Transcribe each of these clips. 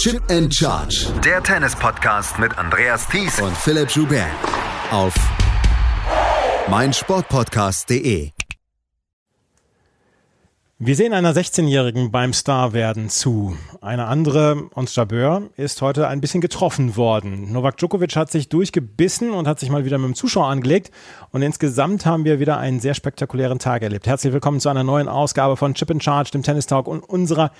Chip and Charge. Der Tennis-Podcast mit Andreas Thies und Philipp Joubert. Auf meinsportpodcast.de. Wir sehen einer 16-Jährigen beim Star werden zu. Eine andere, Ons Jabeur, ist heute ein bisschen getroffen worden. Novak Djokovic hat sich durchgebissen und hat sich mal wieder mit dem Zuschauer angelegt. Und insgesamt haben wir wieder einen sehr spektakulären Tag erlebt. Herzlich willkommen zu einer neuen Ausgabe von Chip in Charge, dem Tennis Talk und unserer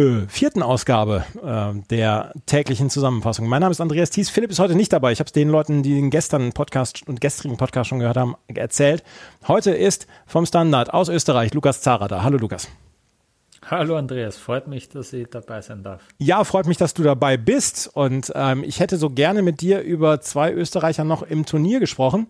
äh, vierten Ausgabe äh, der täglichen Zusammenfassung. Mein Name ist Andreas Thies. Philipp ist heute nicht dabei. Ich habe es den Leuten, die den gestern Podcast und gestrigen Podcast schon gehört haben, erzählt. Heute ist vom Standard aus Österreich Lukas Zara da. Hallo Lukas. Hallo Andreas, freut mich, dass ich dabei sein darf. Ja, freut mich, dass du dabei bist. Und ähm, ich hätte so gerne mit dir über zwei Österreicher noch im Turnier gesprochen.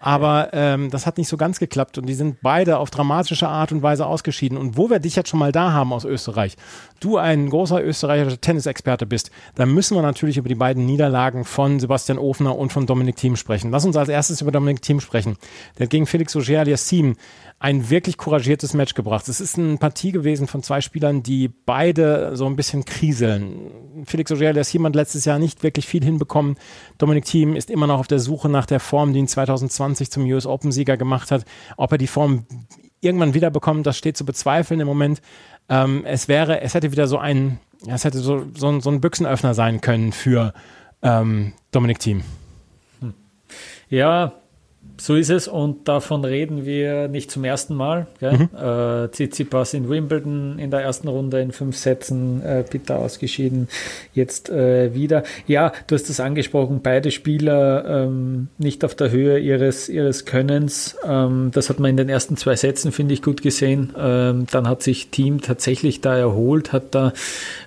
Aber ähm, das hat nicht so ganz geklappt und die sind beide auf dramatische Art und Weise ausgeschieden. Und wo wir dich jetzt schon mal da haben aus Österreich, du ein großer österreichischer Tennisexperte bist, dann müssen wir natürlich über die beiden Niederlagen von Sebastian Ofner und von Dominik Thiem sprechen. Lass uns als erstes über Dominik Thiem sprechen. Der hat gegen Felix Auger-Aliassime ein wirklich couragiertes Match gebracht. Es ist eine Partie gewesen von zwei Spielern, die beide so ein bisschen kriseln. Felix Auger, ist jemand letztes Jahr nicht wirklich viel hinbekommen. Dominik Thiem ist immer noch auf der Suche nach der Form, die ihn 2020 zum US Open Sieger gemacht hat. Ob er die Form irgendwann wiederbekommt, das steht zu bezweifeln im Moment. Ähm, es wäre, es hätte wieder so ein, es hätte so, so, so ein Büchsenöffner sein können für ähm, Dominik Thiem. Hm. Ja, so ist es und davon reden wir nicht zum ersten Mal. Mhm. Äh, Tsitsipas in Wimbledon in der ersten Runde in fünf Sätzen äh, bitter ausgeschieden, jetzt äh, wieder. Ja, du hast es angesprochen, beide Spieler ähm, nicht auf der Höhe ihres, ihres Könnens. Ähm, das hat man in den ersten zwei Sätzen, finde ich, gut gesehen. Ähm, dann hat sich Team tatsächlich da erholt, hat da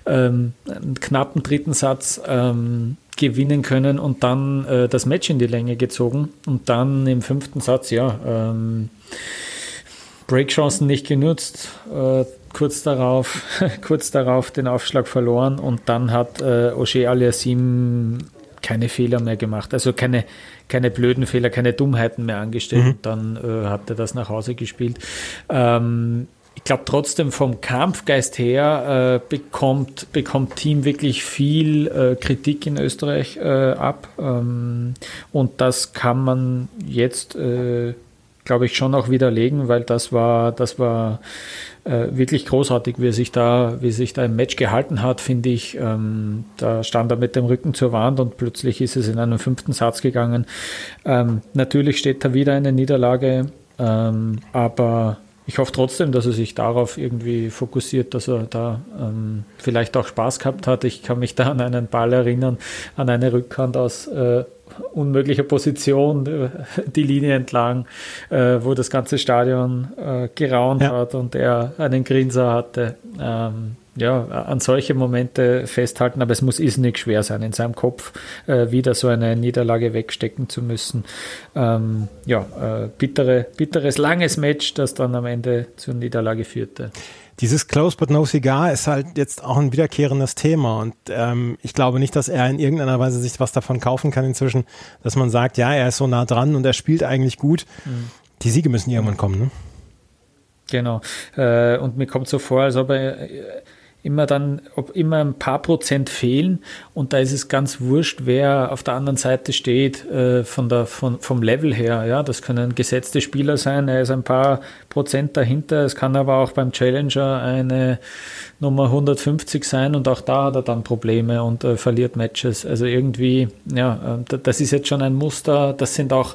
ähm, einen knappen dritten Satz ähm, gewinnen können und dann äh, das Match in die Länge gezogen und dann im fünften Satz, ja, ähm, Breakchancen nicht genutzt, äh, kurz darauf, kurz darauf den Aufschlag verloren und dann hat äh, Oshé Aliassim keine Fehler mehr gemacht, also keine, keine blöden Fehler, keine Dummheiten mehr angestellt. Mhm. Dann äh, hat er das nach Hause gespielt. Ähm, ich glaube trotzdem vom Kampfgeist her äh, bekommt, bekommt Team wirklich viel äh, Kritik in Österreich äh, ab. Ähm, und das kann man jetzt, äh, glaube ich, schon auch widerlegen, weil das war, das war äh, wirklich großartig, wie sich da, wie sich da im Match gehalten hat, finde ich. Ähm, da stand er mit dem Rücken zur Wand und plötzlich ist es in einen fünften Satz gegangen. Ähm, natürlich steht da wieder eine Niederlage, ähm, aber ich hoffe trotzdem, dass er sich darauf irgendwie fokussiert, dass er da ähm, vielleicht auch Spaß gehabt hat. Ich kann mich da an einen Ball erinnern, an eine Rückhand aus äh, unmöglicher Position, äh, die Linie entlang, äh, wo das ganze Stadion äh, geraunt ja. hat und er einen Grinser hatte. Ähm, ja, an solche Momente festhalten, aber es muss irrsinnig schwer sein, in seinem Kopf äh, wieder so eine Niederlage wegstecken zu müssen. Ähm, ja, äh, bittere, bitteres, langes Match, das dann am Ende zur Niederlage führte. Dieses Close but no cigar ist halt jetzt auch ein wiederkehrendes Thema und ähm, ich glaube nicht, dass er in irgendeiner Weise sich was davon kaufen kann inzwischen, dass man sagt, ja, er ist so nah dran und er spielt eigentlich gut. Mhm. Die Siege müssen irgendwann kommen, ne? Genau. Äh, und mir kommt so vor, als ob er immer dann, ob immer ein paar Prozent fehlen und da ist es ganz wurscht, wer auf der anderen Seite steht, äh, von der, von, vom Level her. Ja, das können gesetzte Spieler sein, er ist ein paar Prozent dahinter. Es kann aber auch beim Challenger eine Nummer 150 sein und auch da hat er dann Probleme und äh, verliert Matches. Also irgendwie, ja, äh, das ist jetzt schon ein Muster. Das sind auch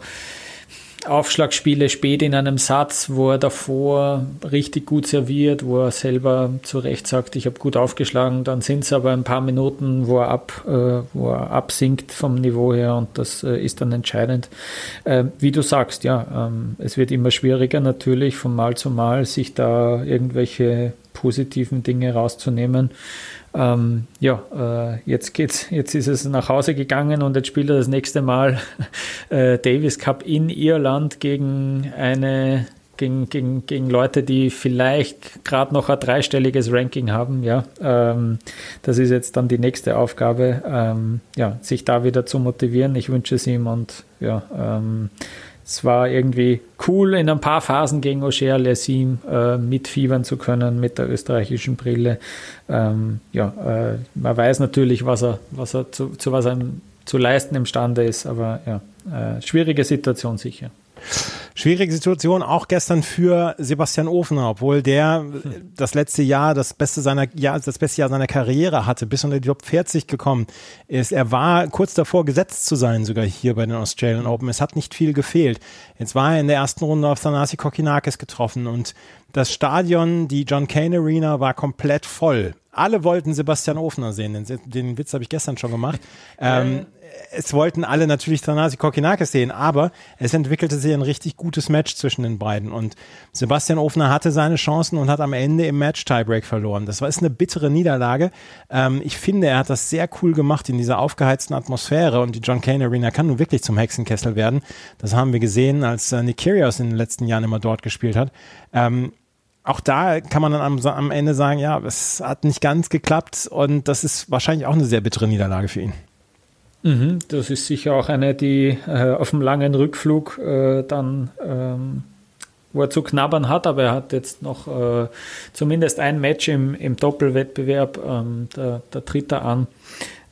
Aufschlagspiele spät in einem Satz, wo er davor richtig gut serviert, wo er selber zu Recht sagt, ich habe gut aufgeschlagen, dann sind es aber ein paar Minuten, wo er, ab, äh, wo er absinkt vom Niveau her und das äh, ist dann entscheidend. Äh, wie du sagst, ja, ähm, es wird immer schwieriger natürlich von Mal zu Mal, sich da irgendwelche positiven Dinge rauszunehmen. Ähm, ja, äh, jetzt geht's, jetzt ist es nach Hause gegangen und jetzt spielt er das nächste Mal äh, Davis Cup in Irland gegen eine gegen, gegen, gegen Leute, die vielleicht gerade noch ein dreistelliges Ranking haben. Ja, ähm, das ist jetzt dann die nächste Aufgabe, ähm, ja, sich da wieder zu motivieren. Ich wünsche es ihm und ja, ähm, es war irgendwie cool, in ein paar Phasen gegen Auger Lessim äh, mitfiebern zu können mit der österreichischen Brille. Ähm, ja, äh, man weiß natürlich, was er, was er zu, zu was er zu leisten imstande ist, aber ja, äh, schwierige Situation sicher. Schwierige Situation auch gestern für Sebastian Ofener, obwohl der das letzte Jahr das beste seiner ja, das beste Jahr seiner Karriere hatte, bis unter die Top 40 gekommen ist. Er war kurz davor gesetzt zu sein, sogar hier bei den Australian Open. Es hat nicht viel gefehlt. Jetzt war er in der ersten Runde auf Sanasi Kokinakis getroffen und das Stadion, die John Kane Arena, war komplett voll. Alle wollten Sebastian Ofner sehen. Den, den Witz habe ich gestern schon gemacht. Ähm, es wollten alle natürlich Thanasi Kokinakis sehen, aber es entwickelte sich ein richtig gutes Match zwischen den beiden und Sebastian Ofner hatte seine Chancen und hat am Ende im Match Tiebreak verloren. Das war ist eine bittere Niederlage. Ähm, ich finde, er hat das sehr cool gemacht in dieser aufgeheizten Atmosphäre und die John Kane Arena kann nun wirklich zum Hexenkessel werden. Das haben wir gesehen, als äh, Nick in den letzten Jahren immer dort gespielt hat. Ähm, auch da kann man dann am, am Ende sagen, ja, es hat nicht ganz geklappt und das ist wahrscheinlich auch eine sehr bittere Niederlage für ihn. Mhm, das ist sicher auch eine, die äh, auf dem langen Rückflug äh, dann ähm, wo er zu knabbern hat, aber er hat jetzt noch äh, zumindest ein Match im, im Doppelwettbewerb, ähm, da, da tritt er an.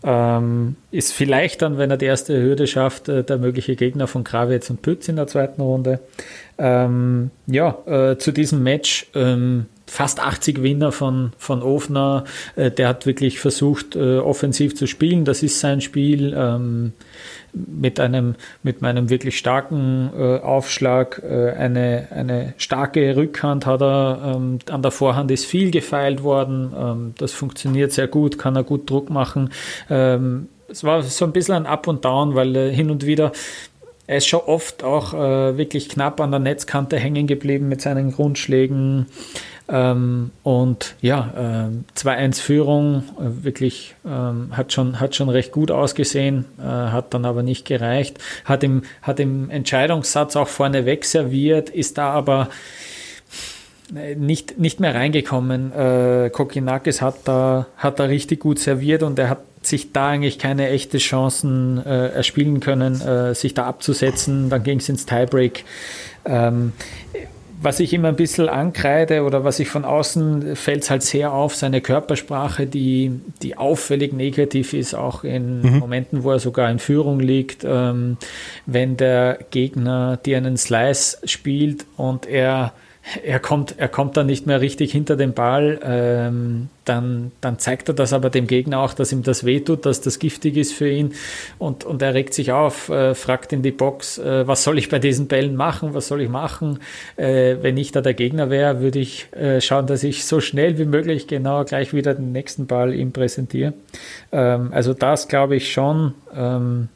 Ähm, ist vielleicht dann, wenn er die erste Hürde schafft, äh, der mögliche Gegner von Kravitz und Pütz in der zweiten Runde. Ähm, ja, äh, zu diesem Match ähm, fast 80 Winner von, von Ofner. Äh, der hat wirklich versucht, äh, offensiv zu spielen. Das ist sein Spiel. Ähm, mit einem, mit meinem wirklich starken äh, Aufschlag, äh, eine, eine starke Rückhand hat er, ähm, an der Vorhand ist viel gefeilt worden, ähm, das funktioniert sehr gut, kann er gut Druck machen. Ähm, es war so ein bisschen ein Up und Down, weil äh, hin und wieder er ist schon oft auch äh, wirklich knapp an der Netzkante hängen geblieben mit seinen Grundschlägen. Ähm, und ja, äh, 2-1 Führung, äh, wirklich ähm, hat, schon, hat schon recht gut ausgesehen, äh, hat dann aber nicht gereicht. Hat im, hat im Entscheidungssatz auch vorneweg serviert, ist da aber nicht, nicht mehr reingekommen. Äh, Kokinakis hat da, hat da richtig gut serviert und er hat sich da eigentlich keine echte Chancen äh, erspielen können, äh, sich da abzusetzen. Dann ging es ins Tiebreak. Ähm, was ich immer ein bisschen ankreide oder was ich von außen fällt es halt sehr auf, seine Körpersprache, die, die auffällig negativ ist, auch in mhm. Momenten, wo er sogar in Führung liegt, ähm, wenn der Gegner dir einen Slice spielt und er er kommt, er kommt dann nicht mehr richtig hinter den Ball, ähm, dann, dann zeigt er das aber dem Gegner auch, dass ihm das wehtut, dass das giftig ist für ihn und, und er regt sich auf, äh, fragt in die Box, äh, was soll ich bei diesen Bällen machen, was soll ich machen? Äh, wenn ich da der Gegner wäre, würde ich äh, schauen, dass ich so schnell wie möglich genau gleich wieder den nächsten Ball ihm präsentiere. Ähm, also das glaube ich schon. Ähm,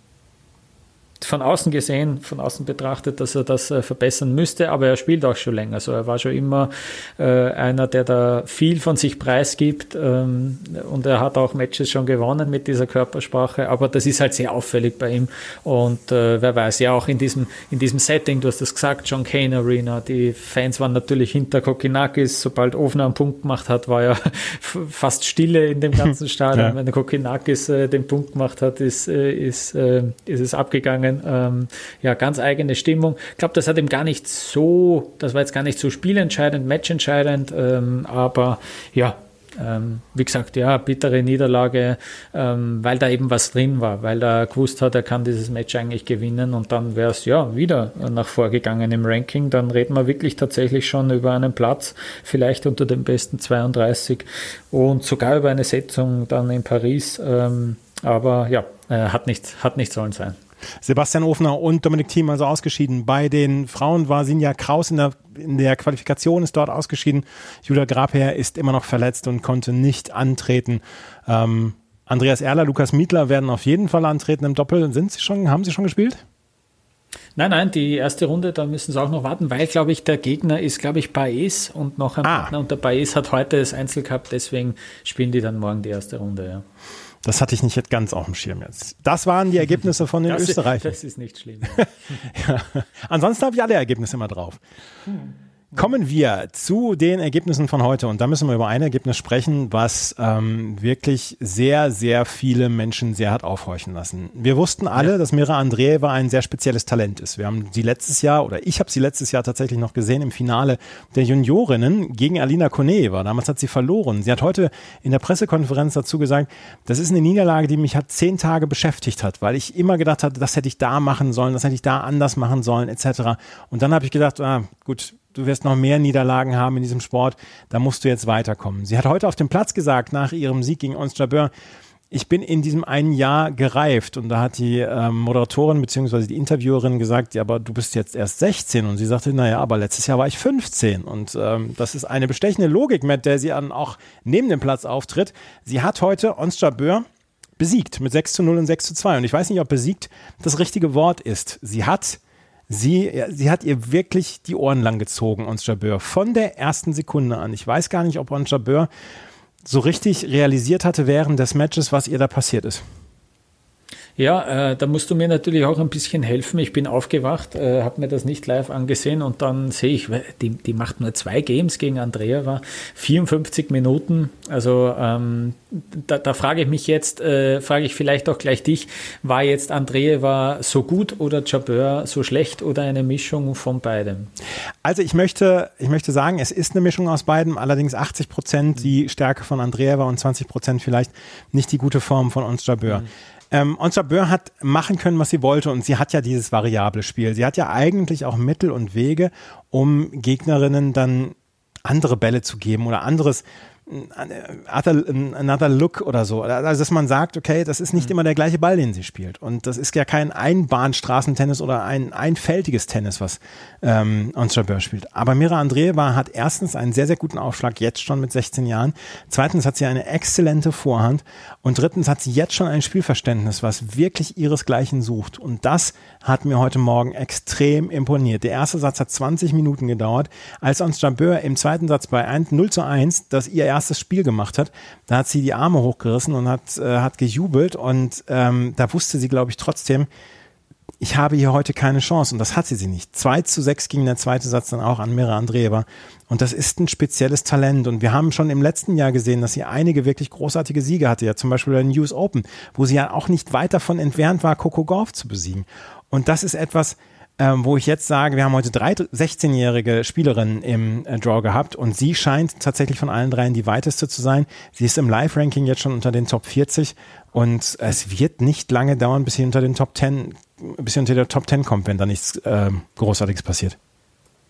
von außen gesehen, von außen betrachtet, dass er das äh, verbessern müsste, aber er spielt auch schon länger. Also er war schon immer äh, einer, der da viel von sich preisgibt ähm, und er hat auch Matches schon gewonnen mit dieser Körpersprache, aber das ist halt sehr auffällig bei ihm und äh, wer weiß, ja auch in diesem, in diesem Setting, du hast das gesagt, John Kane Arena, die Fans waren natürlich hinter Kokinakis, sobald Ofner einen Punkt gemacht hat, war ja fast Stille in dem ganzen Stadion. ja. Wenn Kokinakis äh, den Punkt gemacht hat, ist, äh, ist, äh, ist es abgegangen gegangen. Ähm, ja, ganz eigene Stimmung. Ich glaube, das hat ihm gar nicht so, das war jetzt gar nicht so spielentscheidend, matchentscheidend, ähm, aber ja, ähm, wie gesagt, ja, bittere Niederlage, ähm, weil da eben was drin war, weil er gewusst hat, er kann dieses Match eigentlich gewinnen und dann wäre es ja wieder nach vorgegangen im Ranking. Dann reden wir wirklich tatsächlich schon über einen Platz, vielleicht unter den besten 32 und sogar über eine Setzung dann in Paris. Ähm, aber ja, äh, hat nicht, hat nicht sollen sein. Sebastian Ofner und Dominik Thiem also ausgeschieden. Bei den Frauen war Sinja Kraus in der, in der Qualifikation, ist dort ausgeschieden. Julia Grabherr ist immer noch verletzt und konnte nicht antreten. Ähm, Andreas Erler, Lukas Mietler werden auf jeden Fall antreten im Doppel. Sind sie schon, haben sie schon gespielt? Nein, nein, die erste Runde, da müssen sie auch noch warten, weil, glaube ich, der Gegner ist, glaube ich, Baez und noch ein ah. Partner und der Baez hat heute das Einzel gehabt, deswegen spielen die dann morgen die erste Runde, ja. Das hatte ich nicht ganz auf dem Schirm jetzt. Das waren die Ergebnisse von den Österreichern. Das ist nicht schlimm. ja. Ansonsten habe ich alle Ergebnisse immer drauf. Hm. Kommen wir zu den Ergebnissen von heute und da müssen wir über ein Ergebnis sprechen, was ähm, wirklich sehr, sehr viele Menschen sehr hat aufhorchen lassen. Wir wussten alle, ja. dass Mira Andreeva ein sehr spezielles Talent ist. Wir haben sie letztes Jahr oder ich habe sie letztes Jahr tatsächlich noch gesehen im Finale der Juniorinnen gegen Alina Koneva. Damals hat sie verloren. Sie hat heute in der Pressekonferenz dazu gesagt, das ist eine Niederlage, die mich hat zehn Tage beschäftigt hat, weil ich immer gedacht hatte, das hätte ich da machen sollen, das hätte ich da anders machen sollen, etc. Und dann habe ich gedacht, ah, gut, du wirst noch mehr Niederlagen haben in diesem Sport, da musst du jetzt weiterkommen. Sie hat heute auf dem Platz gesagt, nach ihrem Sieg gegen Ons Jabeur, ich bin in diesem einen Jahr gereift und da hat die ähm, Moderatorin bzw. die Interviewerin gesagt, ja, aber du bist jetzt erst 16 und sie sagte, naja, aber letztes Jahr war ich 15 und ähm, das ist eine bestechende Logik, mit der sie dann auch neben dem Platz auftritt. Sie hat heute Ons Jabeur besiegt mit 6 zu 0 und 6 zu 2 und ich weiß nicht, ob besiegt das richtige Wort ist. Sie hat Sie, sie hat ihr wirklich die Ohren lang gezogen, Ons Jabeur, von der ersten Sekunde an. Ich weiß gar nicht, ob Ons Jabeur so richtig realisiert hatte während des Matches, was ihr da passiert ist. Ja, äh, da musst du mir natürlich auch ein bisschen helfen. Ich bin aufgewacht, äh, habe mir das nicht live angesehen und dann sehe ich, die, die macht nur zwei Games gegen Andrea, war 54 Minuten. Also ähm, da, da frage ich mich jetzt, äh, frage ich vielleicht auch gleich dich, war jetzt Andrea war so gut oder Jabeur so schlecht oder eine Mischung von beidem? Also ich möchte, ich möchte sagen, es ist eine Mischung aus beidem, allerdings 80 Prozent die Stärke von Andrea war und 20 Prozent vielleicht nicht die gute Form von uns Jabeur. Mhm. Ähm, Onsa Böhr hat machen können, was sie wollte und sie hat ja dieses variable Spiel. Sie hat ja eigentlich auch Mittel und Wege, um Gegnerinnen dann andere Bälle zu geben oder anderes other, another look oder so. Also, dass man sagt, okay, das ist nicht mhm. immer der gleiche Ball, den sie spielt. Und das ist ja kein Einbahnstraßentennis oder ein einfältiges Tennis, was ähm, Onstra Böhr spielt. Aber Mira Andreeva hat erstens einen sehr, sehr guten Aufschlag, jetzt schon mit 16 Jahren. Zweitens hat sie eine exzellente Vorhand. Und drittens hat sie jetzt schon ein Spielverständnis, was wirklich ihresgleichen sucht. Und das hat mir heute Morgen extrem imponiert. Der erste Satz hat 20 Minuten gedauert. Als Onstra Böhr im zweiten Satz bei 1, 0 zu 1, das ihr erstes Spiel gemacht hat, da hat sie die Arme hochgerissen und hat, äh, hat gejubelt und ähm, da wusste sie, glaube ich, trotzdem, ich habe hier heute keine Chance. Und das hatte sie nicht. 2 zu 6 ging der zweite Satz dann auch an Mira Andreeva. Und das ist ein spezielles Talent. Und wir haben schon im letzten Jahr gesehen, dass sie einige wirklich großartige Siege hatte, ja zum Beispiel bei den News Open, wo sie ja auch nicht weit davon entfernt war, Coco Golf zu besiegen. Und das ist etwas, ähm, wo ich jetzt sage, wir haben heute drei 16-jährige Spielerinnen im äh, Draw gehabt und sie scheint tatsächlich von allen dreien die weiteste zu sein. Sie ist im Live-Ranking jetzt schon unter den Top 40 und es wird nicht lange dauern, bis sie unter den Top 10, bis sie unter der Top 10 kommt, wenn da nichts äh, Großartiges passiert.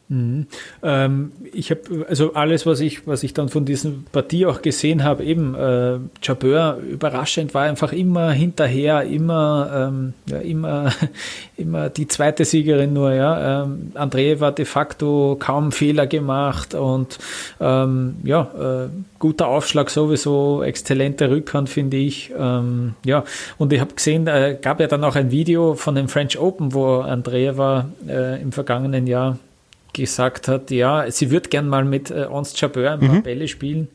Mhm. Ähm, ich habe also alles, was ich, was ich dann von diesen Partie auch gesehen habe, eben äh, Jabeur überraschend war einfach immer hinterher, immer, ähm, ja, immer, immer die zweite Siegerin nur. Ja, ähm, André war de facto kaum Fehler gemacht und ähm, ja, äh, guter Aufschlag sowieso, exzellente Rückhand finde ich. Ähm, ja, und ich habe gesehen, äh, gab ja dann auch ein Video von dem French Open, wo Andrea war äh, im vergangenen Jahr gesagt hat, ja, sie wird gern mal mit äh, Ons ein paar mhm. Bälle spielen,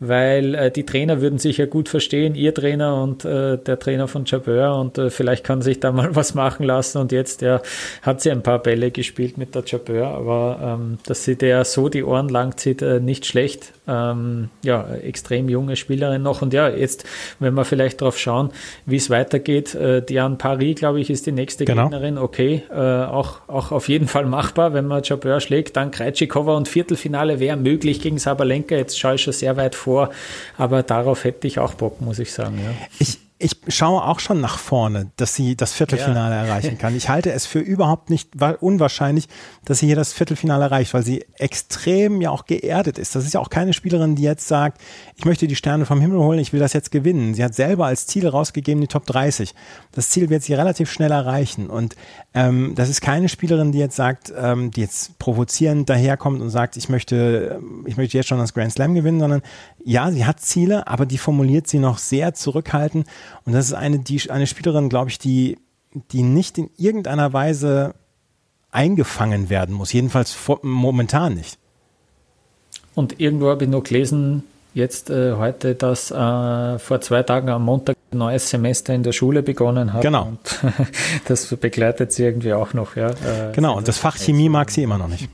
weil äh, die Trainer würden sich ja gut verstehen, ihr Trainer und äh, der Trainer von Chabeur und äh, vielleicht kann sich da mal was machen lassen. Und jetzt ja, hat sie ein paar Bälle gespielt mit der Chabeur, aber ähm, dass sie der so die Ohren lang zieht, äh, nicht schlecht. Ähm, ja, extrem junge Spielerin noch. Und ja, jetzt, wenn wir vielleicht darauf schauen, wie es weitergeht, äh, Diane Paris, glaube ich, ist die nächste genau. Gegnerin, okay, äh, auch, auch auf jeden Fall machbar, wenn man Chabeur schlägt, dann Krejcikova und Viertelfinale wäre möglich gegen Sabalenka, jetzt schaue ich schon sehr weit vor, aber darauf hätte ich auch Bock, muss ich sagen. Ja. Ich, ich schaue auch schon nach vorne, dass sie das Viertelfinale ja. erreichen kann. Ich halte es für überhaupt nicht unwahrscheinlich, dass sie hier das Viertelfinale erreicht, weil sie extrem ja auch geerdet ist. Das ist ja auch keine Spielerin, die jetzt sagt, ich möchte die Sterne vom Himmel holen, ich will das jetzt gewinnen. Sie hat selber als Ziel rausgegeben die Top 30. Das Ziel wird sie relativ schnell erreichen. Und ähm, das ist keine Spielerin, die jetzt sagt, ähm, die jetzt provozierend daherkommt und sagt, ich möchte, ich möchte jetzt schon das Grand Slam gewinnen, sondern ja, sie hat Ziele, aber die formuliert sie noch sehr zurückhaltend. Und das ist eine, die, eine Spielerin, glaube ich, die, die nicht in irgendeiner Weise eingefangen werden muss. Jedenfalls vor, momentan nicht. Und irgendwo habe ich noch gelesen, jetzt äh, heute, dass äh, vor zwei Tagen am Montag ein neues Semester in der Schule begonnen hat. Genau. Und das begleitet sie irgendwie auch noch. Ja. Äh, genau, und das Fach Chemie mag sie immer noch nicht.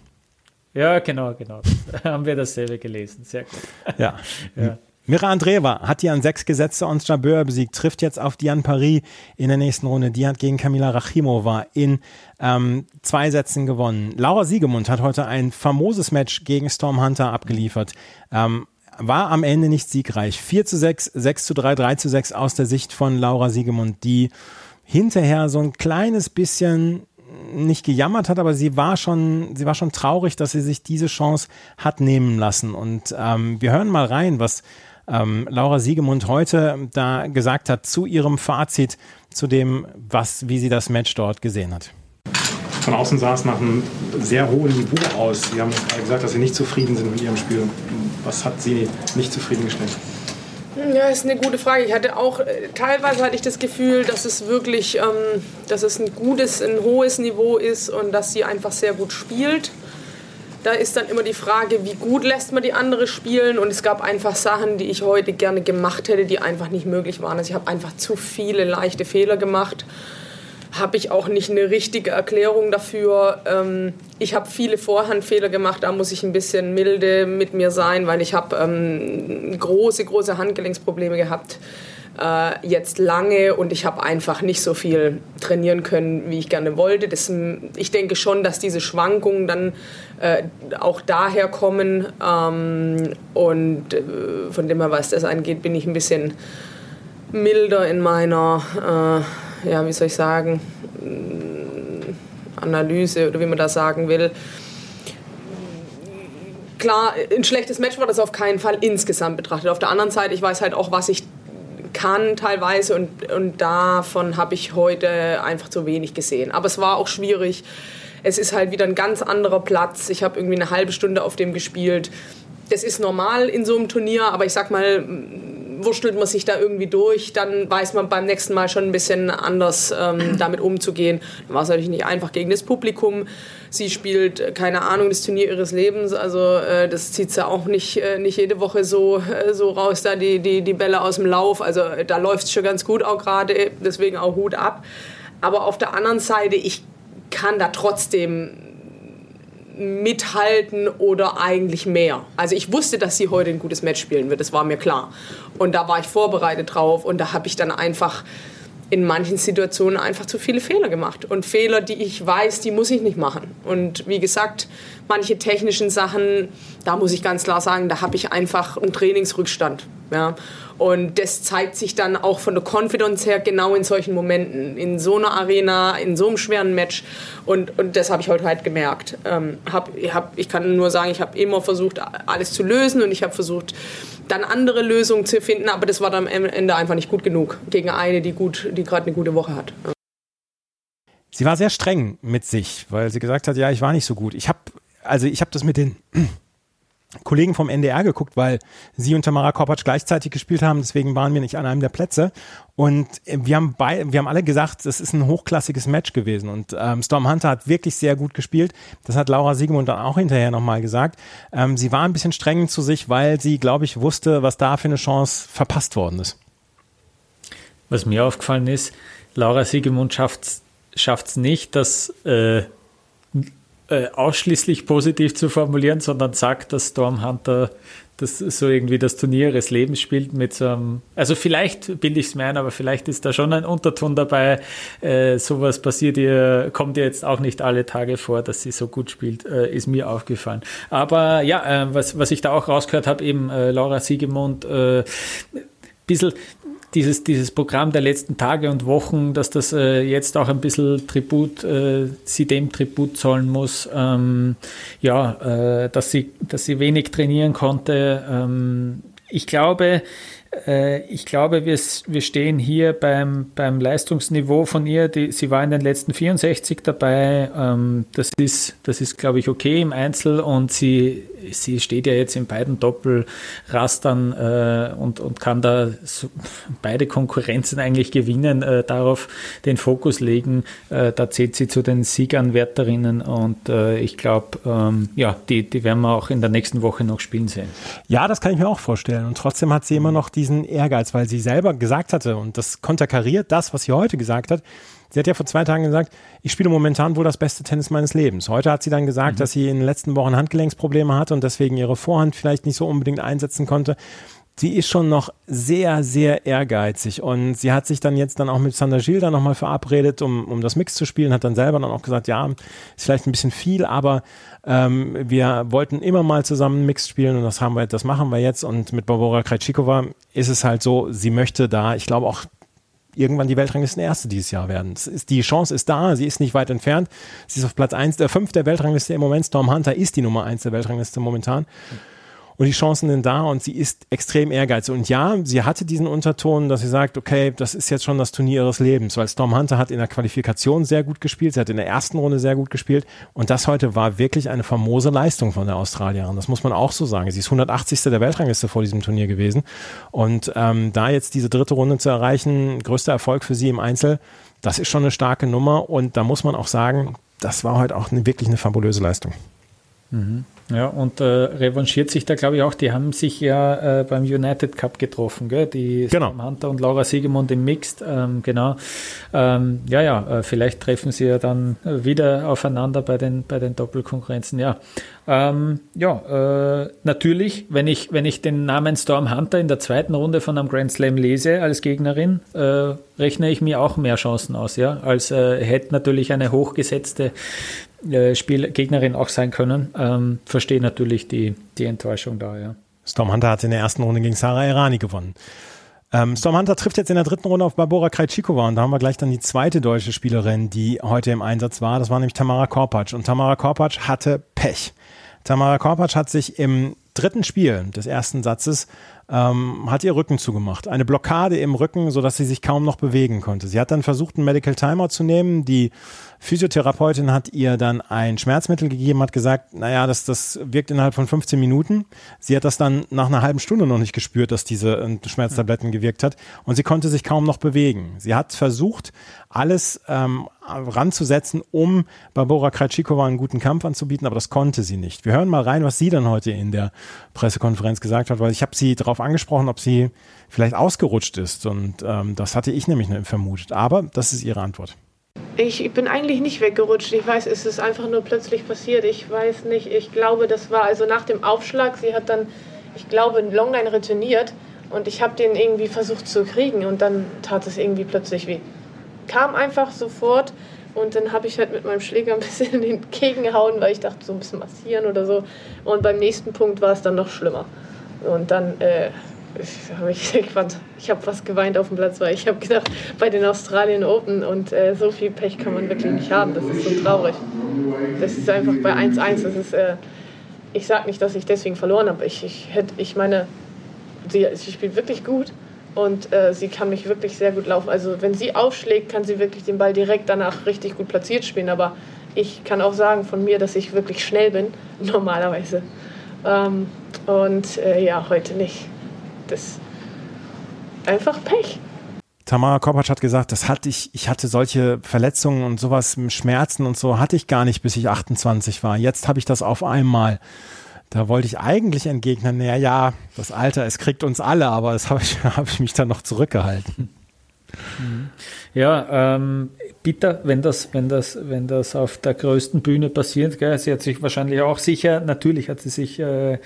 Ja, genau, genau. haben wir dasselbe gelesen. Sehr gut. Ja. ja. Mira Andreeva hat die an sechs gesetzte Ons Jabeur besiegt, trifft jetzt auf Diane Paris in der nächsten Runde. Die hat gegen Kamila Rachimova in ähm, zwei Sätzen gewonnen. Laura Siegemund hat heute ein famoses Match gegen Storm Hunter abgeliefert. Ähm, war am Ende nicht siegreich. 4 zu 6, 6 zu 3, 3 zu 6 aus der Sicht von Laura Siegemund, die hinterher so ein kleines bisschen nicht gejammert hat, aber sie war schon, sie war schon traurig, dass sie sich diese Chance hat nehmen lassen. Und ähm, wir hören mal rein, was ähm, Laura Siegemund heute da gesagt hat zu ihrem Fazit, zu dem, was, wie sie das Match dort gesehen hat. Von außen sah es nach einem sehr hohen Niveau aus. Sie haben gesagt, dass Sie nicht zufrieden sind mit Ihrem Spiel. Was hat Sie nicht zufriedengestellt? Ja, ist eine gute Frage. Ich hatte auch, äh, teilweise hatte ich das Gefühl, dass es wirklich, ähm, dass es ein gutes, ein hohes Niveau ist und dass sie einfach sehr gut spielt. Da ist dann immer die Frage, wie gut lässt man die andere spielen und es gab einfach Sachen, die ich heute gerne gemacht hätte, die einfach nicht möglich waren. Also ich habe einfach zu viele leichte Fehler gemacht habe ich auch nicht eine richtige Erklärung dafür. Ähm, ich habe viele Vorhandfehler gemacht, da muss ich ein bisschen milde mit mir sein, weil ich habe ähm, große, große Handgelenksprobleme gehabt. Äh, jetzt lange und ich habe einfach nicht so viel trainieren können, wie ich gerne wollte. Das, ich denke schon, dass diese Schwankungen dann äh, auch daher kommen ähm, und äh, von dem her, was das angeht, bin ich ein bisschen milder in meiner äh, ja, wie soll ich sagen, Analyse oder wie man das sagen will. Klar, ein schlechtes Match war das auf keinen Fall insgesamt betrachtet. Auf der anderen Seite, ich weiß halt auch, was ich kann teilweise und, und davon habe ich heute einfach zu wenig gesehen. Aber es war auch schwierig. Es ist halt wieder ein ganz anderer Platz. Ich habe irgendwie eine halbe Stunde auf dem gespielt. Das ist normal in so einem Turnier, aber ich sag mal, wurschtelt man sich da irgendwie durch, dann weiß man beim nächsten Mal schon ein bisschen anders ähm, damit umzugehen. Dann war es natürlich nicht einfach gegen das Publikum. Sie spielt, äh, keine Ahnung, das Turnier ihres Lebens. Also äh, das zieht sie auch nicht, äh, nicht jede Woche so, äh, so raus, da die, die, die Bälle aus dem Lauf. Also äh, da läuft es schon ganz gut auch gerade, deswegen auch Hut ab. Aber auf der anderen Seite, ich kann da trotzdem mithalten oder eigentlich mehr. Also ich wusste, dass sie heute ein gutes Match spielen wird, das war mir klar. Und da war ich vorbereitet drauf und da habe ich dann einfach in manchen Situationen einfach zu viele Fehler gemacht. Und Fehler, die ich weiß, die muss ich nicht machen. Und wie gesagt, manche technischen Sachen, da muss ich ganz klar sagen, da habe ich einfach einen Trainingsrückstand. Ja. Und das zeigt sich dann auch von der Confidence her genau in solchen Momenten, in so einer Arena, in so einem schweren Match. Und, und das habe ich heute halt gemerkt. Ähm, hab, hab, ich kann nur sagen, ich habe immer versucht, alles zu lösen und ich habe versucht, dann andere Lösungen zu finden, aber das war dann am Ende einfach nicht gut genug gegen eine, die, die gerade eine gute Woche hat. Sie war sehr streng mit sich, weil sie gesagt hat, ja, ich war nicht so gut. Ich habe also ich habe das mit den Kollegen vom NDR geguckt, weil sie und Tamara Korpatsch gleichzeitig gespielt haben, deswegen waren wir nicht an einem der Plätze. Und äh, wir haben, bei, wir haben alle gesagt, das ist ein hochklassiges Match gewesen. Und ähm, Storm Hunter hat wirklich sehr gut gespielt. Das hat Laura Siegemund dann auch hinterher nochmal gesagt. Ähm, sie war ein bisschen streng zu sich, weil sie, glaube ich, wusste, was da für eine Chance verpasst worden ist. Was mir aufgefallen ist, Laura Siegemund schafft es nicht, dass äh, äh, ausschließlich positiv zu formulieren, sondern sagt, dass Stormhunter das so irgendwie das Turnier ihres Lebens spielt mit so einem, also vielleicht bilde ich es mir ein, aber vielleicht ist da schon ein Unterton dabei. Äh, sowas passiert ihr, kommt ihr jetzt auch nicht alle Tage vor, dass sie so gut spielt, äh, ist mir aufgefallen. Aber ja, äh, was, was ich da auch rausgehört habe, eben äh, Laura Siegemund, äh, bisschen dieses, dieses Programm der letzten Tage und Wochen, dass das äh, jetzt auch ein bisschen Tribut, äh, sie dem Tribut zollen muss, ähm, ja, äh, dass, sie, dass sie wenig trainieren konnte. Ähm, ich glaube, äh, ich glaube, wir, wir stehen hier beim, beim Leistungsniveau von ihr. Die, sie war in den letzten 64 dabei. Ähm, das ist, das ist, glaube ich, okay im Einzel und sie, sie steht ja jetzt in beiden Doppelrastern äh, und, und kann da so beide Konkurrenzen eigentlich gewinnen, äh, darauf den Fokus legen. Äh, da zählt sie zu den Sieganwärterinnen und äh, ich glaube, ähm, ja, die, die werden wir auch in der nächsten Woche noch spielen sehen. Ja, das kann ich mir auch vorstellen. Und trotzdem hat sie immer noch diesen Ehrgeiz, weil sie selber gesagt hatte, und das konterkariert das, was sie heute gesagt hat, Sie hat ja vor zwei Tagen gesagt, ich spiele momentan wohl das beste Tennis meines Lebens. Heute hat sie dann gesagt, mhm. dass sie in den letzten Wochen Handgelenksprobleme hatte und deswegen ihre Vorhand vielleicht nicht so unbedingt einsetzen konnte sie ist schon noch sehr, sehr ehrgeizig und sie hat sich dann jetzt dann auch mit Sander Gilles dann nochmal verabredet, um, um das Mix zu spielen, hat dann selber dann auch gesagt, ja, ist vielleicht ein bisschen viel, aber ähm, wir wollten immer mal zusammen Mix spielen und das haben wir, das machen wir jetzt und mit Barbara Krejcikova ist es halt so, sie möchte da, ich glaube auch irgendwann die Weltranglisten Erste dieses Jahr werden. Ist, die Chance ist da, sie ist nicht weit entfernt. Sie ist auf Platz 1, der 5 der Weltrangliste im Moment. Storm Hunter ist die Nummer 1 der Weltrangliste momentan. Mhm und die Chancen sind da und sie ist extrem ehrgeizig. Und ja, sie hatte diesen Unterton, dass sie sagt, okay, das ist jetzt schon das Turnier ihres Lebens, weil Storm Hunter hat in der Qualifikation sehr gut gespielt, sie hat in der ersten Runde sehr gut gespielt und das heute war wirklich eine famose Leistung von der Australierin. Das muss man auch so sagen. Sie ist 180. der Weltrangliste vor diesem Turnier gewesen und ähm, da jetzt diese dritte Runde zu erreichen, größter Erfolg für sie im Einzel, das ist schon eine starke Nummer und da muss man auch sagen, das war heute auch eine, wirklich eine fabulöse Leistung. Mhm. Ja, und äh, revanchiert sich da, glaube ich, auch. Die haben sich ja äh, beim United Cup getroffen, gell? Die genau. Sam Hunter und Laura Siegemund im Mixed, ähm, genau. Ähm, ja, ja, äh, vielleicht treffen sie ja dann wieder aufeinander bei den, bei den Doppelkonkurrenzen. Ja, ähm, ja äh, natürlich, wenn ich, wenn ich den Namen Storm Hunter in der zweiten Runde von einem Grand Slam lese als Gegnerin, äh, rechne ich mir auch mehr Chancen aus, ja, als äh, hätte natürlich eine hochgesetzte äh, Spielgegnerin auch sein können. Ähm, verstehe natürlich die, die Enttäuschung da, ja. Storm Hunter hat in der ersten Runde gegen Sarah Irani gewonnen. Ähm, Storm Hunter trifft jetzt in der dritten Runde auf Barbora Krejcikova und da haben wir gleich dann die zweite deutsche Spielerin, die heute im Einsatz war. Das war nämlich Tamara Korpatsch und Tamara Korpatsch hatte Pech. Tamara Korpatsch hat sich im dritten Spiel des ersten Satzes ähm, hat ihr Rücken zugemacht. Eine Blockade im Rücken, sodass sie sich kaum noch bewegen konnte. Sie hat dann versucht, einen Medical Timer zu nehmen. Die Physiotherapeutin hat ihr dann ein Schmerzmittel gegeben, hat gesagt, naja, das, das wirkt innerhalb von 15 Minuten. Sie hat das dann nach einer halben Stunde noch nicht gespürt, dass diese äh, Schmerztabletten gewirkt hat. Und sie konnte sich kaum noch bewegen. Sie hat versucht, alles ähm, ranzusetzen, um Barbora Krajcikova einen guten Kampf anzubieten, aber das konnte sie nicht. Wir hören mal rein, was sie dann heute in der Pressekonferenz gesagt hat, weil ich habe sie darauf angesprochen, ob sie vielleicht ausgerutscht ist und ähm, das hatte ich nämlich vermutet. Aber das ist ihre Antwort. Ich bin eigentlich nicht weggerutscht. Ich weiß, es ist einfach nur plötzlich passiert. Ich weiß nicht. Ich glaube, das war also nach dem Aufschlag. Sie hat dann, ich glaube, einen Longline retourniert und ich habe den irgendwie versucht zu kriegen und dann tat es irgendwie plötzlich weh kam einfach sofort und dann habe ich halt mit meinem Schläger ein bisschen entgegengehauen, weil ich dachte, so ein bisschen massieren oder so. Und beim nächsten Punkt war es dann noch schlimmer. Und dann äh, habe ich, ich, ich habe fast geweint auf dem Platz, weil ich habe gedacht, bei den Australien Open und äh, so viel Pech kann man wirklich nicht haben. Das ist so traurig. Das ist einfach bei 1-1. Das ist, äh, ich sage nicht, dass ich deswegen verloren habe. Ich, ich, ich meine, sie, sie spielt wirklich gut. Und äh, sie kann mich wirklich sehr gut laufen. Also wenn sie aufschlägt, kann sie wirklich den Ball direkt danach richtig gut platziert spielen. Aber ich kann auch sagen von mir, dass ich wirklich schnell bin, normalerweise. Ähm, und äh, ja, heute nicht. Das ist einfach Pech. Tamara Kopacz hat gesagt, das hatte ich, ich hatte solche Verletzungen und sowas, Schmerzen und so hatte ich gar nicht, bis ich 28 war. Jetzt habe ich das auf einmal. Da wollte ich eigentlich entgegnen, naja, ja, das Alter, es kriegt uns alle, aber das habe ich, hab ich mich dann noch zurückgehalten. Ja, ähm, bitter, wenn das, wenn das, wenn das auf der größten Bühne passiert. Gell? Sie hat sich wahrscheinlich auch sicher, natürlich hat sie sich äh,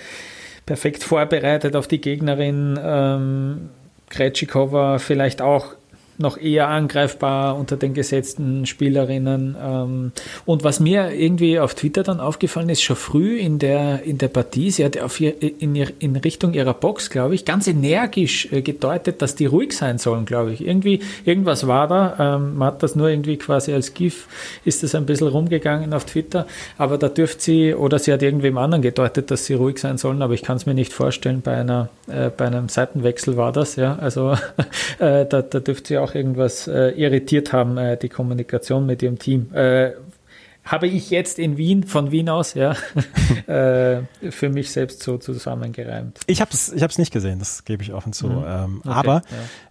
perfekt vorbereitet auf die Gegnerin. Ähm, Krejcikova vielleicht auch noch eher angreifbar unter den gesetzten Spielerinnen. Ähm, und was mir irgendwie auf Twitter dann aufgefallen ist, schon früh in der, in der Partie, sie hat auf ihr, in, ihr, in Richtung ihrer Box, glaube ich, ganz energisch äh, gedeutet, dass die ruhig sein sollen, glaube ich. Irgendwie, irgendwas war da. Ähm, man hat das nur irgendwie quasi als GIF, ist das ein bisschen rumgegangen auf Twitter. Aber da dürft sie, oder sie hat irgendwem anderen gedeutet, dass sie ruhig sein sollen, aber ich kann es mir nicht vorstellen, bei einer, äh, bei einem Seitenwechsel war das, ja. Also äh, da, da dürfte sie auch auch irgendwas äh, irritiert haben, äh, die Kommunikation mit ihrem Team. Äh, habe ich jetzt in Wien, von Wien aus, ja, äh, für mich selbst so zusammengereimt. Ich habe es ich nicht gesehen, das gebe ich offen zu. Mhm. Ähm, okay, aber ja.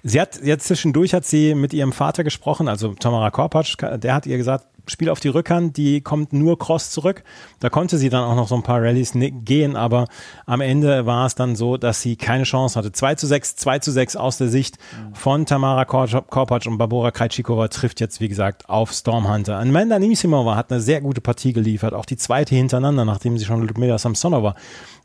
sie hat jetzt zwischendurch hat sie mit ihrem Vater gesprochen, also Tamara Korpatsch, der hat ihr gesagt, Spiel auf die Rückhand, die kommt nur Cross zurück. Da konnte sie dann auch noch so ein paar Rallyes gehen, aber am Ende war es dann so, dass sie keine Chance hatte. 2 zu 6, 2 zu 6 aus der Sicht von Tamara Korpac und Barbora Krejcikova trifft jetzt, wie gesagt, auf Stormhunter. Amanda Nisimova hat eine sehr gute Partie geliefert, auch die zweite hintereinander, nachdem sie schon Ludmila Samsonova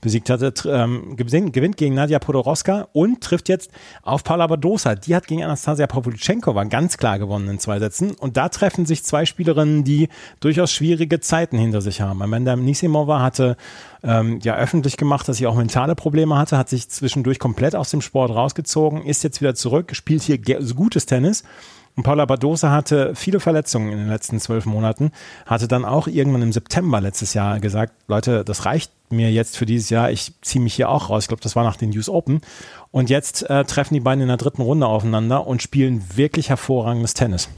besiegt hatte, ähm, gewinnt gegen Nadia Podoroska und trifft jetzt auf Paula Badosa. Die hat gegen Anastasia Pavlyuchenkova ganz klar gewonnen in zwei Sätzen. Und da treffen sich zwei Spielerinnen, die durchaus schwierige Zeiten hinter sich haben. Amanda Nisimova hatte ähm, ja öffentlich gemacht, dass sie auch mentale Probleme hatte, hat sich zwischendurch komplett aus dem Sport rausgezogen, ist jetzt wieder zurück, spielt hier gutes Tennis und Paula Badosa hatte viele Verletzungen in den letzten zwölf Monaten, hatte dann auch irgendwann im September letztes Jahr gesagt, Leute, das reicht mir jetzt für dieses Jahr, ich ziehe mich hier auch raus. Ich glaube, das war nach den News Open. Und jetzt äh, treffen die beiden in der dritten Runde aufeinander und spielen wirklich hervorragendes Tennis.